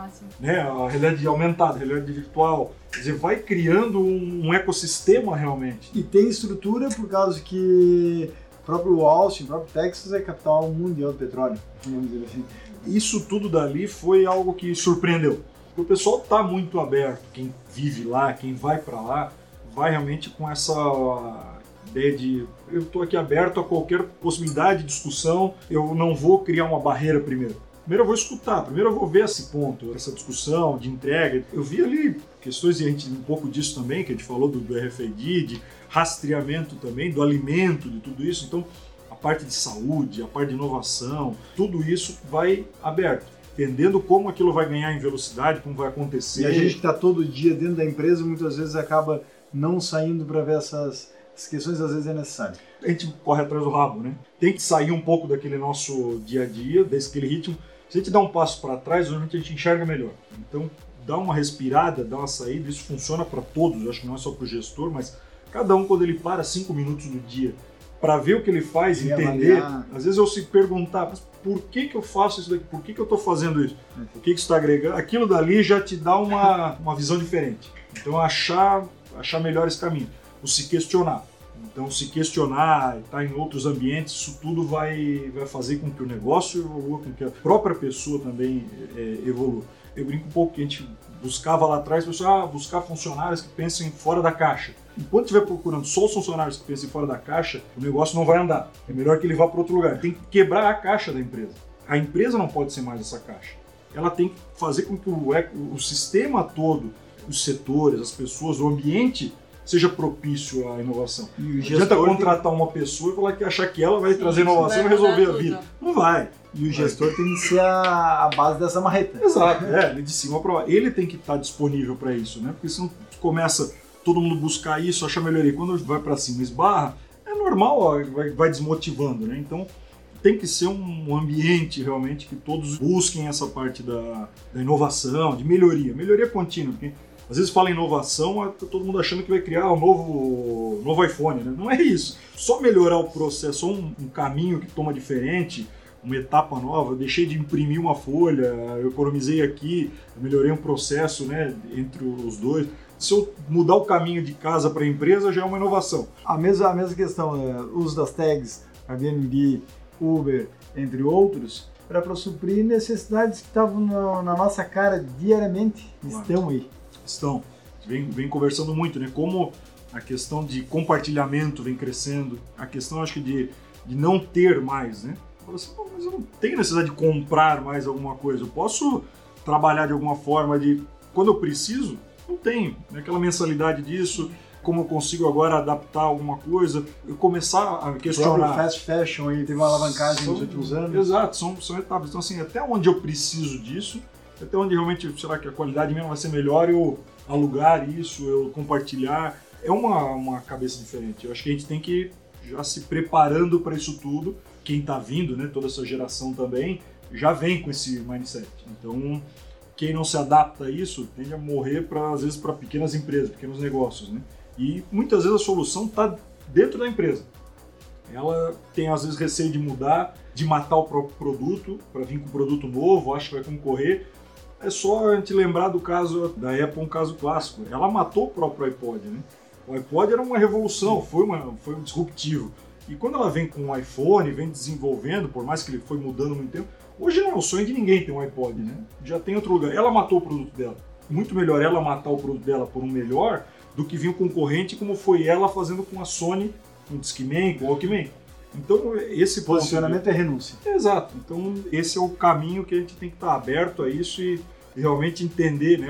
Né? A realidade aumentada, a realidade virtual. Quer dizer, vai criando um, um ecossistema realmente. E tem estrutura por causa que o próprio Austin, o próprio Texas é capital mundial do petróleo, vamos dizer assim. Isso tudo dali foi algo que surpreendeu. O pessoal está muito aberto, quem vive lá, quem vai para lá, vai realmente com essa ideia de eu estou aqui aberto a qualquer possibilidade de discussão, eu não vou criar uma barreira primeiro. Primeiro eu vou escutar, primeiro eu vou ver esse ponto, essa discussão de entrega. Eu vi ali questões, e a gente um pouco disso também, que a gente falou do, do RFID, de rastreamento também, do alimento, de tudo isso. Então, a parte de saúde, a parte de inovação, tudo isso vai aberto entendendo como aquilo vai ganhar em velocidade, como vai acontecer. E a gente que está todo dia dentro da empresa muitas vezes acaba não saindo para ver essas as questões às vezes é necessário. A gente corre atrás do rabo, né? Tem que sair um pouco daquele nosso dia a dia, daquele ritmo. Se a gente dá um passo para trás, normalmente a gente enxerga melhor. Então, dá uma respirada, dá uma saída, isso funciona para todos, acho que não é só para o gestor, mas cada um, quando ele para cinco minutos no dia para ver o que ele faz, e entender, avaliar. às vezes eu se perguntar, mas por que, que eu faço isso daqui? Por que, que eu estou fazendo isso? Por que, que isso está agregando? Aquilo dali já te dá uma, uma visão diferente. Então, achar, achar melhor esse caminho o se questionar. Então, se questionar, estar em outros ambientes, isso tudo vai, vai fazer com que o negócio evolua, com que a própria pessoa também é, evolua. Eu brinco um pouco que a gente buscava lá atrás, pessoal, ah, buscar funcionários que pensem fora da caixa. Enquanto estiver procurando só os funcionários que pensem fora da caixa, o negócio não vai andar. É melhor que ele vá para outro lugar. Tem que quebrar a caixa da empresa. A empresa não pode ser mais essa caixa. Ela tem que fazer com que o, o sistema todo, os setores, as pessoas, o ambiente seja propício à inovação. E não adianta contratar uma pessoa e falar que achar que ela vai Sim, trazer inovação e resolver a vida. Não vai. E o gestor vai. tem que ser a, a, base dessa marreta. Exato, é, de cima para Ele tem que estar disponível para isso, né? Porque senão começa todo mundo buscar isso, achar melhoria. Quando vai para cima esbarra, é normal, ó, vai, vai desmotivando, né? Então tem que ser um ambiente realmente que todos busquem essa parte da, da inovação, de melhoria, melhoria contínua, porque às vezes fala inovação, tá todo mundo achando que vai criar um novo, novo iPhone, né? Não é isso. Só melhorar o processo, um, um caminho que toma diferente, uma etapa nova, eu deixei de imprimir uma folha, eu economizei aqui, eu melhorei um processo né, entre os dois. Se eu mudar o caminho de casa para a empresa, já é uma inovação. A mesma, a mesma questão, é, uso das tags, Airbnb, Uber, entre outros, era para suprir necessidades que estavam na, na, nossa cara diariamente, claro. estão aí estão. Vem, vem conversando muito, né? Como a questão de compartilhamento vem crescendo, a questão, acho que, de, de não ter mais, né? Fala assim, mas eu não tenho necessidade de comprar mais alguma coisa, eu posso trabalhar de alguma forma de. Quando eu preciso, não tenho. Né? Aquela mensalidade disso, como eu consigo agora adaptar alguma coisa, eu começar a questionar. O fast fashion aí teve uma alavancagem são, nos últimos anos. Exato, são, são etapas. Então, assim, até onde eu preciso disso, até onde realmente será que a qualidade mesmo vai ser melhor eu alugar isso, eu compartilhar. É uma, uma cabeça diferente. Eu acho que a gente tem que já se preparando para isso tudo. Quem está vindo, né, toda essa geração também, já vem com esse mindset. Então, quem não se adapta a isso tende a morrer para às vezes para pequenas empresas, pequenos negócios, né? E muitas vezes a solução está dentro da empresa. ela tem às vezes receio de mudar, de matar o próprio produto para vir com um produto novo, acha que vai concorrer. É só a gente lembrar do caso da Apple, um caso clássico. Ela matou o próprio iPod, né? O iPod era uma revolução, foi, uma, foi um disruptivo. E quando ela vem com o iPhone, vem desenvolvendo, por mais que ele foi mudando muito tempo, hoje não é o sonho de ninguém ter um iPod, né? Já tem outro lugar. Ela matou o produto dela. Muito melhor ela matar o produto dela por um melhor do que vir um concorrente como foi ela fazendo com a Sony, com o Discman, com o Walkman. Então, esse posicionamento é renúncia. Exato. Então, esse é o caminho que a gente tem que estar aberto a isso e realmente entender né,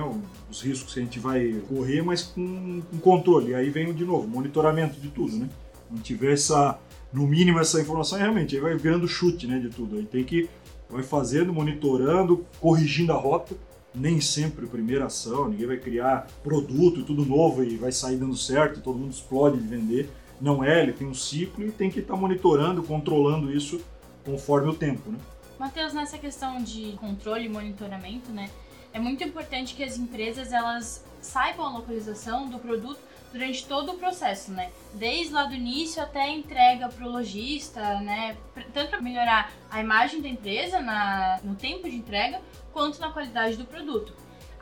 os riscos que a gente vai correr, mas com, com controle. E aí vem de novo, monitoramento de tudo, né? Não tiver essa, no mínimo essa informação, realmente, aí vai virando chute né, de tudo. Aí tem que vai fazendo, monitorando, corrigindo a rota. Nem sempre primeira ação, ninguém vai criar produto e tudo novo e vai sair dando certo, todo mundo explode de vender. Não é, ele tem um ciclo e tem que estar tá monitorando, controlando isso conforme o tempo, né? Matheus, nessa questão de controle e monitoramento, né, é muito importante que as empresas elas saibam a localização do produto durante todo o processo, né? Desde lá do início até a entrega para o lojista, né? Tanto para melhorar a imagem da empresa na, no tempo de entrega, quanto na qualidade do produto.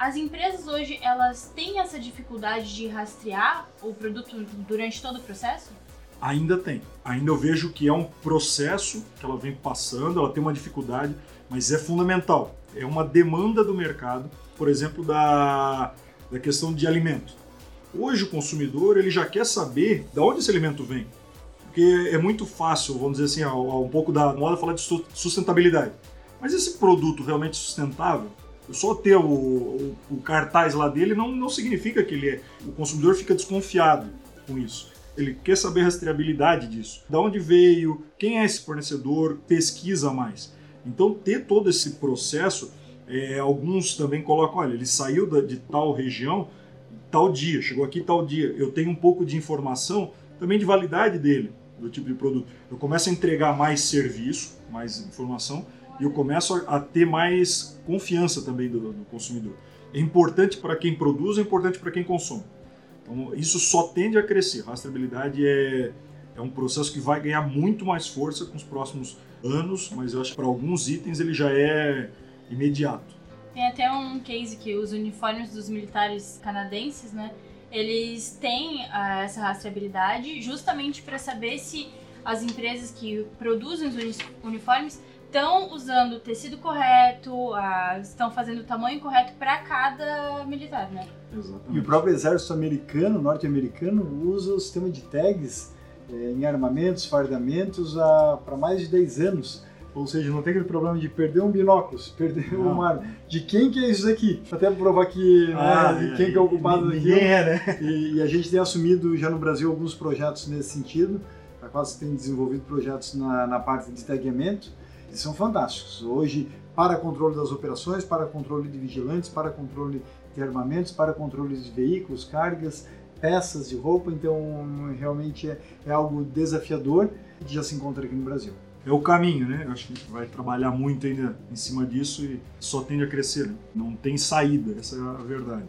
As empresas hoje elas têm essa dificuldade de rastrear o produto durante todo o processo? Ainda tem. Ainda eu vejo que é um processo que ela vem passando, ela tem uma dificuldade, mas é fundamental. É uma demanda do mercado, por exemplo, da, da questão de alimento. Hoje o consumidor ele já quer saber de onde esse alimento vem. Porque é muito fácil, vamos dizer assim, um pouco da moda falar de sustentabilidade. Mas esse produto realmente sustentável, só ter o, o, o cartaz lá dele não, não significa que ele é. O consumidor fica desconfiado com isso. Ele quer saber a rastreabilidade disso. Da onde veio, quem é esse fornecedor, pesquisa mais. Então, ter todo esse processo, é, alguns também colocam: olha, ele saiu de tal região tal dia, chegou aqui tal dia. Eu tenho um pouco de informação também de validade dele, do tipo de produto. Eu começo a entregar mais serviço, mais informação, e eu começo a, a ter mais confiança também do, do consumidor. É importante para quem produz, é importante para quem consome. Então, isso só tende a crescer. Rastreabilidade é, é um processo que vai ganhar muito mais força com os próximos anos, mas eu acho que para alguns itens ele já é imediato. Tem até um case que os uniformes dos militares canadenses, né? Eles têm uh, essa rastreabilidade justamente para saber se as empresas que produzem os uniformes estão usando o tecido correto, uh, estão fazendo o tamanho correto para cada militar, né? Exatamente. E o próprio exército americano, norte-americano, usa o sistema de tags eh, em armamentos, fardamentos para mais de 10 anos ou seja, não tem aquele problema de perder um binóculo, perder não. um ar. De quem que é isso aqui? Até provar que né, ah, de quem é, que é o culpado daquilo. É, né? E, e, a gente tem assumido já no Brasil alguns projetos nesse sentido. A Quase tem desenvolvido projetos na, na parte de tagueamento e são fantásticos. Hoje, para controle das operações, para controle de vigilantes, para controle de armamentos, para controle de veículos, cargas, peças de roupa. Então, realmente é, é algo desafiador que já se encontra aqui no Brasil é o caminho, né? Eu acho que a gente vai trabalhar muito ainda em cima disso e só tende a crescer. Né? Não tem saída, essa é a verdade.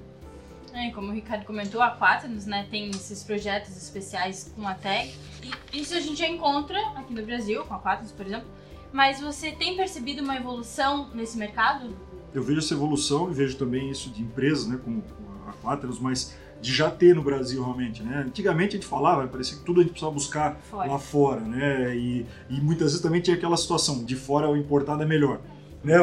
É, como o Ricardo comentou, a Quaternos né, tem esses projetos especiais com a tag. E isso a gente já encontra aqui no Brasil, com a Quaternos, por exemplo. Mas você tem percebido uma evolução nesse mercado? Eu vejo essa evolução e vejo também isso de empresas, né, como a Quaternos, mas de já ter no Brasil realmente, né? Antigamente a gente falava, parecia que tudo a gente precisava buscar fora. lá fora, né? E, e muitas vezes também tinha aquela situação, de fora o importado é melhor. Né?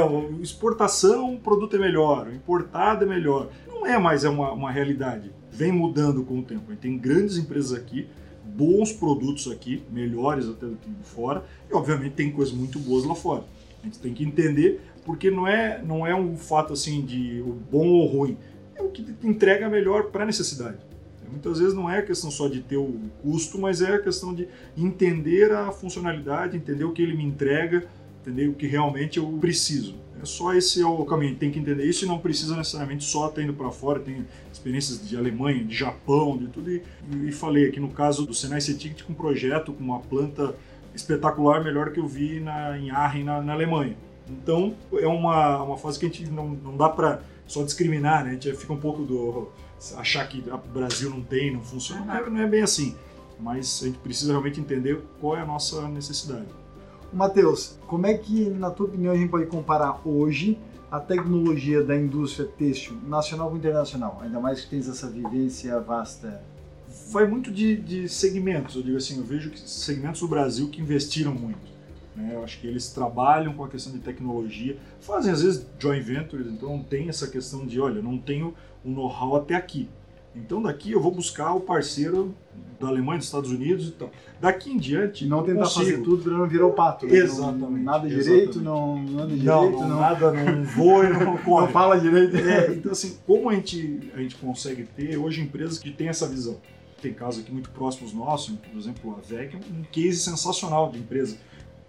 Exportação, o produto é melhor, o importado é melhor. Não é mais é uma, uma realidade. Vem mudando com o tempo. A gente tem grandes empresas aqui, bons produtos aqui, melhores até do que fora, e obviamente tem coisas muito boas lá fora. A gente tem que entender, porque não é, não é um fato assim de bom ou ruim é o que entrega melhor para a necessidade. Muitas vezes não é questão só de ter o custo, mas é a questão de entender a funcionalidade, entender o que ele me entrega, entender o que realmente eu preciso. É só esse é o caminho, tem que entender isso e não precisa necessariamente só estar indo para fora, tem experiências de Alemanha, de Japão, de tudo. E, e falei aqui no caso do Senai C-Ticket com um projeto, com uma planta espetacular, melhor que eu vi na, em Aachen, na, na Alemanha. Então é uma, uma fase que a gente não, não dá para só discriminar, né? A gente fica um pouco do achar que o Brasil não tem, não funciona. Não, é, não, é, bem assim. mas a gente precisa realmente entender qual é a nossa necessidade. Matheus, como é que, na tua opinião, a gente pode comparar hoje a tecnologia da indústria têxtil nacional com internacional? Ainda mais que tens essa vivência vasta. Vai muito de, de segmentos, eu digo assim, eu vejo que segmentos do Brasil que investiram muito. Né? Eu acho que eles trabalham com a questão de tecnologia, fazem às vezes joint ventures, então tem essa questão de, olha, não tenho o know-how até aqui. Então daqui eu vou buscar o parceiro da Alemanha, dos Estados Unidos e tal. Daqui em diante. Não tentar consigo. fazer tudo para não virar o pato. né? Exatamente, Não, nada exatamente. direito, não, não anda direito, Não, não, não, nada, não voa e não corre. não fala direito. É, então assim, como a gente, a gente consegue ter hoje empresas que têm essa visão? Tem casos aqui muito próximos nossos, por exemplo, a VEC é um case sensacional de empresa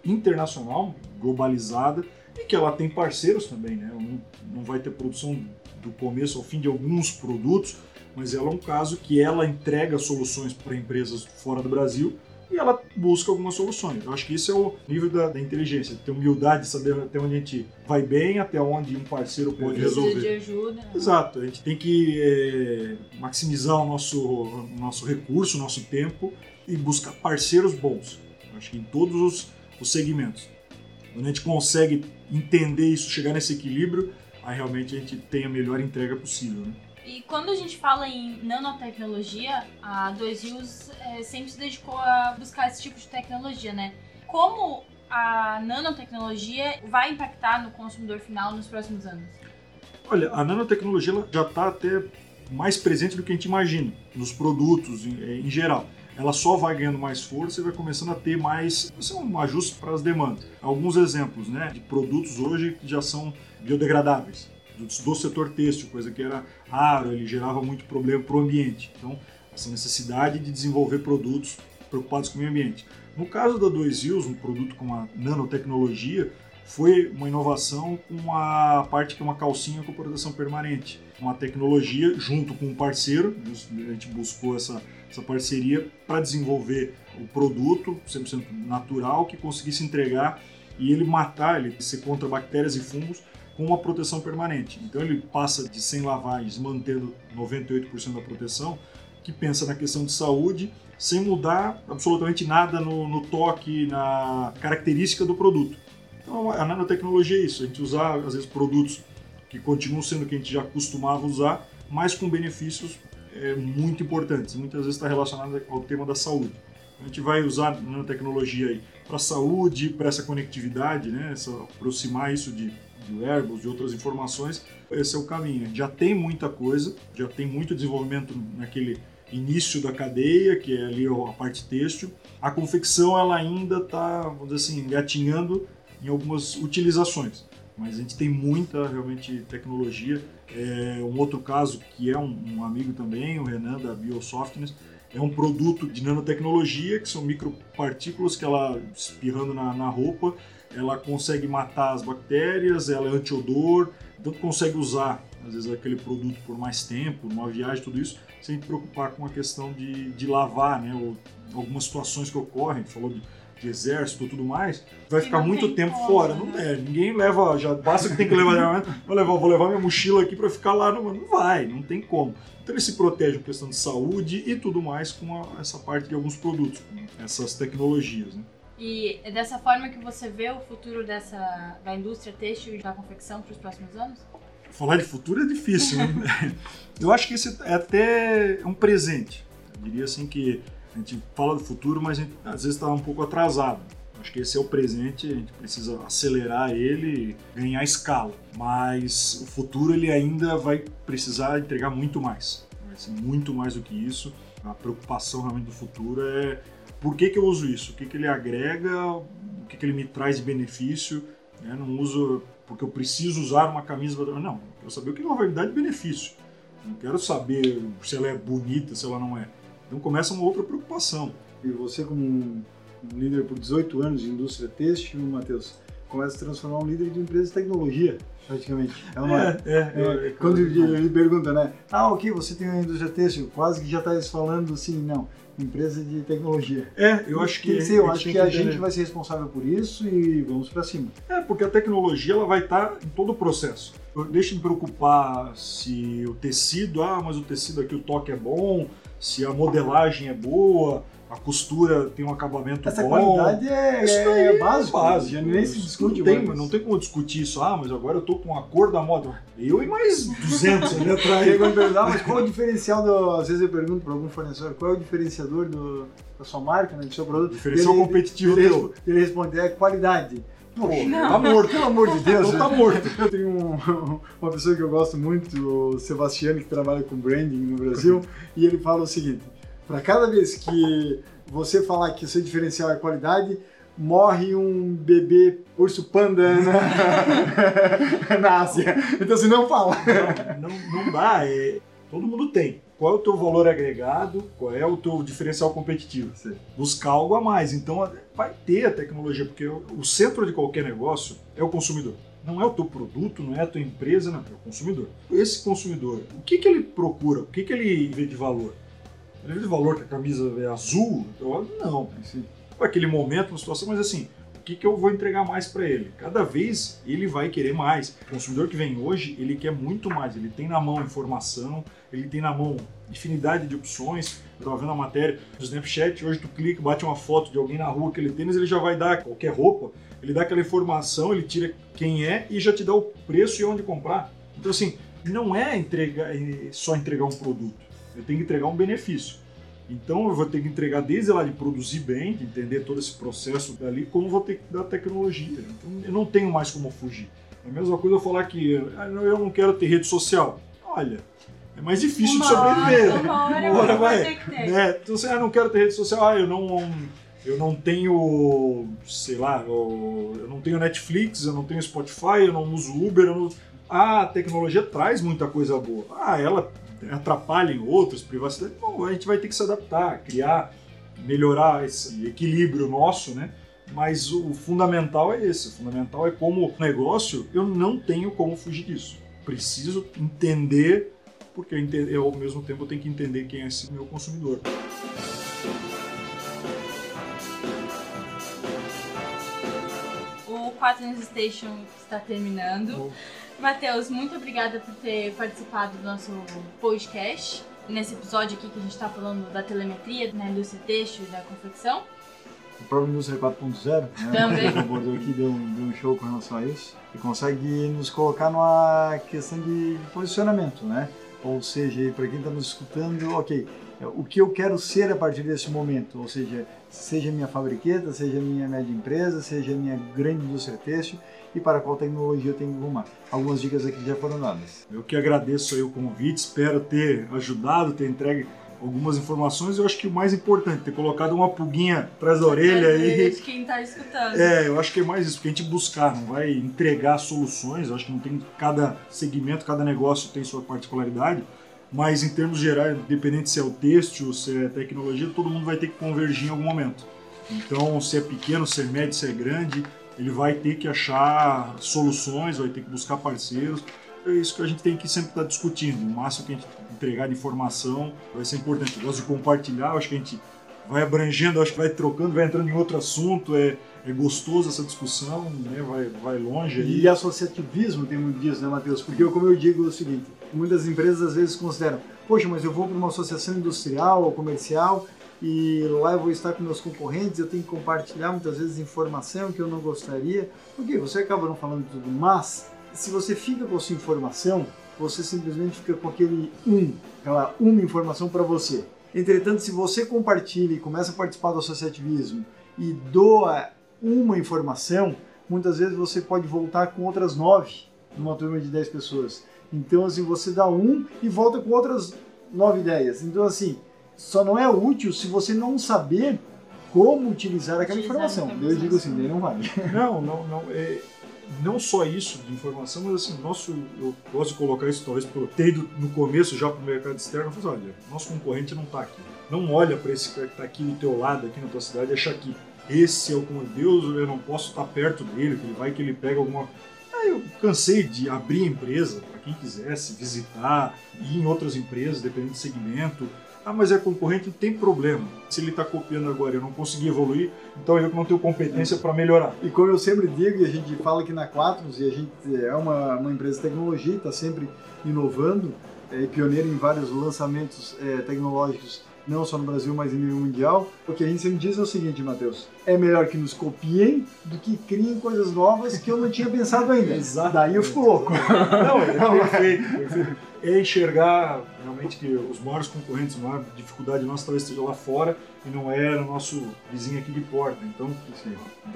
internacional, globalizada, e que ela tem parceiros também, né? Não, não vai ter produção do começo ao fim de alguns produtos, mas ela é um caso que ela entrega soluções para empresas fora do Brasil e ela busca algumas soluções. Eu acho que isso é o nível da, da inteligência, ter humildade de saber até onde a gente vai bem, até onde um parceiro pode Precisa resolver. de ajuda. né? Exato, a gente tem que é, maximizar o nosso, o nosso recurso, o nosso tempo e buscar parceiros bons. Acho que em todos os, os segmentos. Quando a gente consegue entender isso, chegar nesse equilíbrio, aí realmente a gente tem a melhor entrega possível. Né? E quando a gente fala em nanotecnologia, a Dois Rios eh, sempre se dedicou a buscar esse tipo de tecnologia, né? Como a nanotecnologia vai impactar no consumidor final nos próximos anos? Olha, a nanotecnologia já está até mais presente do que a gente imagina, nos produtos em, eh, em geral. Ela só vai ganhando mais força e vai começando a ter mais é um ajuste para as demandas. Alguns exemplos né, de produtos hoje que já são biodegradáveis, do, do setor têxtil, coisa que era raro, ele gerava muito problema para o ambiente. Então, essa necessidade de desenvolver produtos preocupados com o meio ambiente. No caso da Dois Rios, um produto com uma nanotecnologia, foi uma inovação com a parte que é uma calcinha com proteção permanente. Uma tecnologia junto com um parceiro, a gente buscou essa, essa parceria para desenvolver o produto 100% natural que conseguisse entregar e ele matar, ele ser contra bactérias e fungos com uma proteção permanente. Então ele passa de 100 lavagens mantendo 98% da proteção, que pensa na questão de saúde sem mudar absolutamente nada no, no toque, na característica do produto. Então a nanotecnologia é isso, a gente usar às vezes produtos que continuam sendo que a gente já costumava usar, mas com benefícios é, muito importantes. Muitas vezes está relacionado ao tema da saúde. A gente vai usar nanotecnologia aí para saúde, para essa conectividade, né? Essa, aproximar isso de, de wearables, de outras informações. Esse é o caminho. Já tem muita coisa, já tem muito desenvolvimento naquele início da cadeia, que é ali a parte têxtil. A confecção ela ainda está, vamos dizer assim, engatinhando em algumas utilizações, mas a gente tem muita realmente tecnologia. É, um outro caso que é um, um, amigo também, o Renan da Biosoftness, é um produto de nanotecnologia que são micropartículas que ela espirrando na, na roupa, ela consegue matar as bactérias, ela é antiodor, então consegue usar às vezes aquele produto por mais tempo, numa viagem, tudo isso, sem preocupar com a questão de, de lavar, né? Ou algumas situações que ocorrem, falou de de exército e tudo mais, vai ficar muito tem tempo fora. né? Não é, ninguém leva, já basta que tem que levar, vou levar, vou levar minha mochila aqui para ficar lá, não, não vai, não tem como. Então ele se protege com questão de saúde e tudo mais com a- essa parte de alguns produtos, essas tecnologias. Né? E é dessa forma que você vê o futuro dessa, da indústria têxtil e da confecção para os próximos anos? Falar de futuro é difícil, né? Eu acho que esse é até um presente. Eu diria assim que a gente fala do futuro, mas gente às vezes está um pouco atrasado. Acho que esse é o presente, a gente precisa acelerar ele ganhar escala. Mas o futuro ele ainda vai precisar entregar muito mais. Vai ser muito mais do que isso. A preocupação realmente do futuro é por que, que eu uso isso? O que, que ele agrega? O que, que ele me traz de benefício? né? Não uso porque eu preciso usar uma camisa. Não, eu quero saber o que ela vai me dar de benefício. Não quero saber se ela é bonita, se ela não é. Então começa uma outra preocupação. E você, como um um líder por 18 anos de indústria têxtil, Matheus, começa a se transformar um líder de empresa de tecnologia, praticamente. É uma, é, é, É, quando ele pergunta, né? Ah, ok, você tem uma indústria têxtil, quase que já está falando assim, não, empresa de tecnologia. É, eu acho que. Que eu acho tem que a gente vai ser responsável por isso e vamos para cima. É, porque a tecnologia ela vai estar em todo o processo. Deixa de me preocupar se o tecido, ah, mas o tecido aqui, o toque é bom, se a modelagem é boa, a costura tem um acabamento Essa bom. qualidade é, Isso daí é é básico, básico. já nem se discute não tem, mais. não tem como discutir isso. Ah, mas agora eu tô com a cor da moda. Eu e mais 200 ali Aí atrás. quando perguntar, mas qual é o diferencial do. Às vezes eu pergunto para algum fornecedor qual é o diferenciador do, da sua marca, né, do seu produto. Diferencial Ele- competitivo ele, teu. ele responde, é qualidade. Pô, Não. tá morto. Pelo amor de Deus, Então tá morto. Eu tenho um- uma pessoa que eu gosto muito, o Sebastiano, que trabalha com branding no Brasil, e ele fala o seguinte: para cada vez que você falar que o seu diferencial é qualidade, morre um bebê urso panda na, na Ásia. Então você não fala. Não, não, não dá. É, todo mundo tem. Qual é o teu valor agregado? Qual é o teu diferencial competitivo? Buscar algo a mais. Então vai ter a tecnologia, porque o, centro de qualquer negócio é o consumidor. Não é o teu produto, não é a tua empresa, não, é o consumidor. Esse consumidor, o que, que ele procura? O que, que ele vê de valor? Ele vê de valor que a camisa é azul? Eu, não. Aquele momento, uma situação, mas assim, que, que eu vou entregar mais para ele? Cada vez ele vai querer mais. O consumidor que vem hoje, ele quer muito mais. Ele tem na mão informação, ele tem na mão infinidade de opções. Eu estava vendo a matéria do Snapchat, hoje tu clica, bate uma foto de alguém na rua, aquele tênis, ele já vai dar qualquer roupa, ele dá aquela informação, ele tira quem é e já te dá o preço e onde comprar. Então assim, não é entregar, é só entregar um produto, eu tenho que entregar um benefício. Então eu vou ter que entregar desde lá de produzir bem, de entender todo esse processo dali, como vou ter que dar tecnologia. Então eu não tenho mais como fugir. É a mesma coisa eu falar que ah, eu não quero ter rede social. Olha, é mais difícil de Uma hora- sobreviver. Uma hora, Uma hora vai né? Então você ah, não quero ter rede social, ah, eu não, eu não tenho, sei lá, eu, não tenho Netflix, eu não tenho Spotify, eu não uso Uber, eu não... Ah, a tecnologia traz muita coisa boa. Ah, ela atrapalha em outros, privacidade. Bom, a gente vai ter que se adaptar, criar, melhorar esse equilíbrio nosso, né? Mas o fundamental é esse. O fundamental é como negócio, eu não tenho como fugir disso. Preciso entender, porque eu, eu, ao mesmo tempo eu tenho que entender quem é esse meu consumidor. O 4 News Station está terminando. Matheus, muito obrigada por ter participado do nosso podcast. Nesse episódio aqui que a gente está falando da telemetria, na indústria têxtil e da confecção. O próprio Indústria 4.0, né? Também. O abordou aqui deu um, deu um show com relação a isso. E consegue nos colocar numa questão de posicionamento, né? Ou seja, para quem está nos escutando, ok, o que eu quero ser a partir desse momento, ou seja, seja minha fabriqueta, seja minha média empresa, seja minha grande indústria têxtil e para qual tecnologia eu tenho que arrumar. Algumas dicas aqui já foram dadas. Eu que agradeço aí o convite, espero ter ajudado, ter entregue algumas informações. Eu acho que o mais importante, ter colocado uma pulguinha atrás da orelha aí. De quem está escutando. É, eu acho que é mais isso, porque a gente buscar, não vai entregar soluções, eu acho que não tem cada segmento, cada negócio tem sua particularidade, mas em termos gerais, independente se é o têxtil, se é tecnologia, todo mundo vai ter que convergir em algum momento. Então, se é pequeno, se é médio, se é grande, ele vai ter que achar soluções, vai ter que buscar parceiros. É isso que a gente tem que sempre estar discutindo. O máximo que a gente entregar de informação vai ser importante. Eu gosto de compartilhar, acho que a gente vai abrangendo, acho que vai trocando, vai entrando em outro assunto. É, é gostoso essa discussão, né? vai, vai longe. E associativismo tem muito disso, né, Matheus? Porque, como eu digo, é o seguinte: muitas empresas às vezes consideram, poxa, mas eu vou para uma associação industrial ou comercial e lá eu vou estar com meus concorrentes, eu tenho que compartilhar muitas vezes informação que eu não gostaria. Ok, você acaba não falando tudo, mas se você fica com a sua informação, você simplesmente fica com aquele um, aquela uma informação para você. Entretanto, se você compartilha e começa a participar do associativismo e doa uma informação, muitas vezes você pode voltar com outras nove numa turma de dez pessoas. Então, assim, você dá um e volta com outras nove ideias. Então, assim, só não é útil se você não saber como utilizar aquela Utilizar informação. Eu digo assim, daí não vale. Não, não, não. É, não só isso de informação, mas assim, nosso, eu gosto de colocar isso talvez ido no começo já para o mercado externo, eu falei, olha, nosso concorrente não está aqui. Não olha para esse cara que está aqui do teu lado, aqui na tua cidade, e acha que esse é o como Deus, eu não posso estar perto dele, que ele vai que ele pega alguma. Aí eu cansei de abrir a empresa para quem quisesse visitar, ir em outras empresas, dependendo do segmento. Ah, mas é concorrente, não tem problema. Se ele está copiando agora e eu não consegui evoluir, então eu não tenho competência para melhorar. E como eu sempre digo, e a gente fala aqui na Quatros, e a gente é uma, uma empresa de tecnologia, está sempre inovando, é pioneiro em vários lançamentos é, tecnológicos não só no Brasil, mas em nível mundial. O que a gente sempre diz é o seguinte, Matheus: é melhor que nos copiem do que criem coisas novas que eu não tinha pensado ainda. Exato. Daí eu fico louco. Não, é perfeito, perfeito. É enxergar realmente que os maiores concorrentes, a maior dificuldade nossa talvez esteja lá fora e não é no nosso vizinho aqui de porta. Então,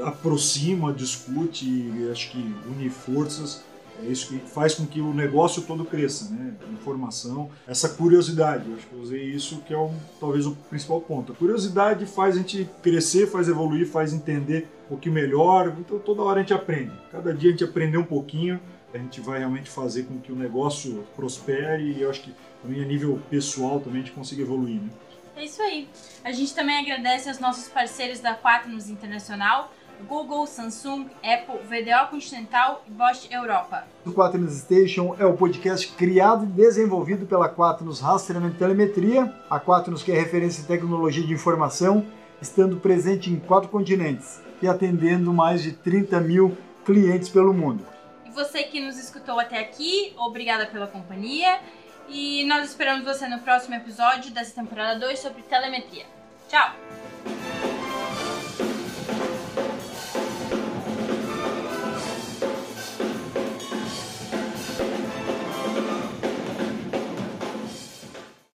aproxima, discute e acho que une forças é isso que faz com que o negócio todo cresça, né? Informação, essa curiosidade. Eu acho que eu usei isso que é um, talvez o principal ponto. A curiosidade faz a gente crescer, faz evoluir, faz entender um pouquinho melhor. Então toda hora a gente aprende. Cada dia a gente aprender um pouquinho, a gente vai realmente fazer com que o negócio prospere e eu acho que também a nível pessoal também a gente consiga evoluir, né? É isso aí. A gente também agradece aos nossos parceiros da Quaternos Internacional Google, Samsung, Apple, VDO Continental e Bosch Europa. O Quaternos Station é o podcast criado e desenvolvido pela Quaternos Rastreamento e Telemetria, a Quaternos que é referência em tecnologia de informação, estando presente em quatro continentes e atendendo mais de 30 mil clientes pelo mundo. E você que nos escutou até aqui, obrigada pela companhia e nós esperamos você no próximo episódio dessa temporada 2 sobre telemetria. Tchau!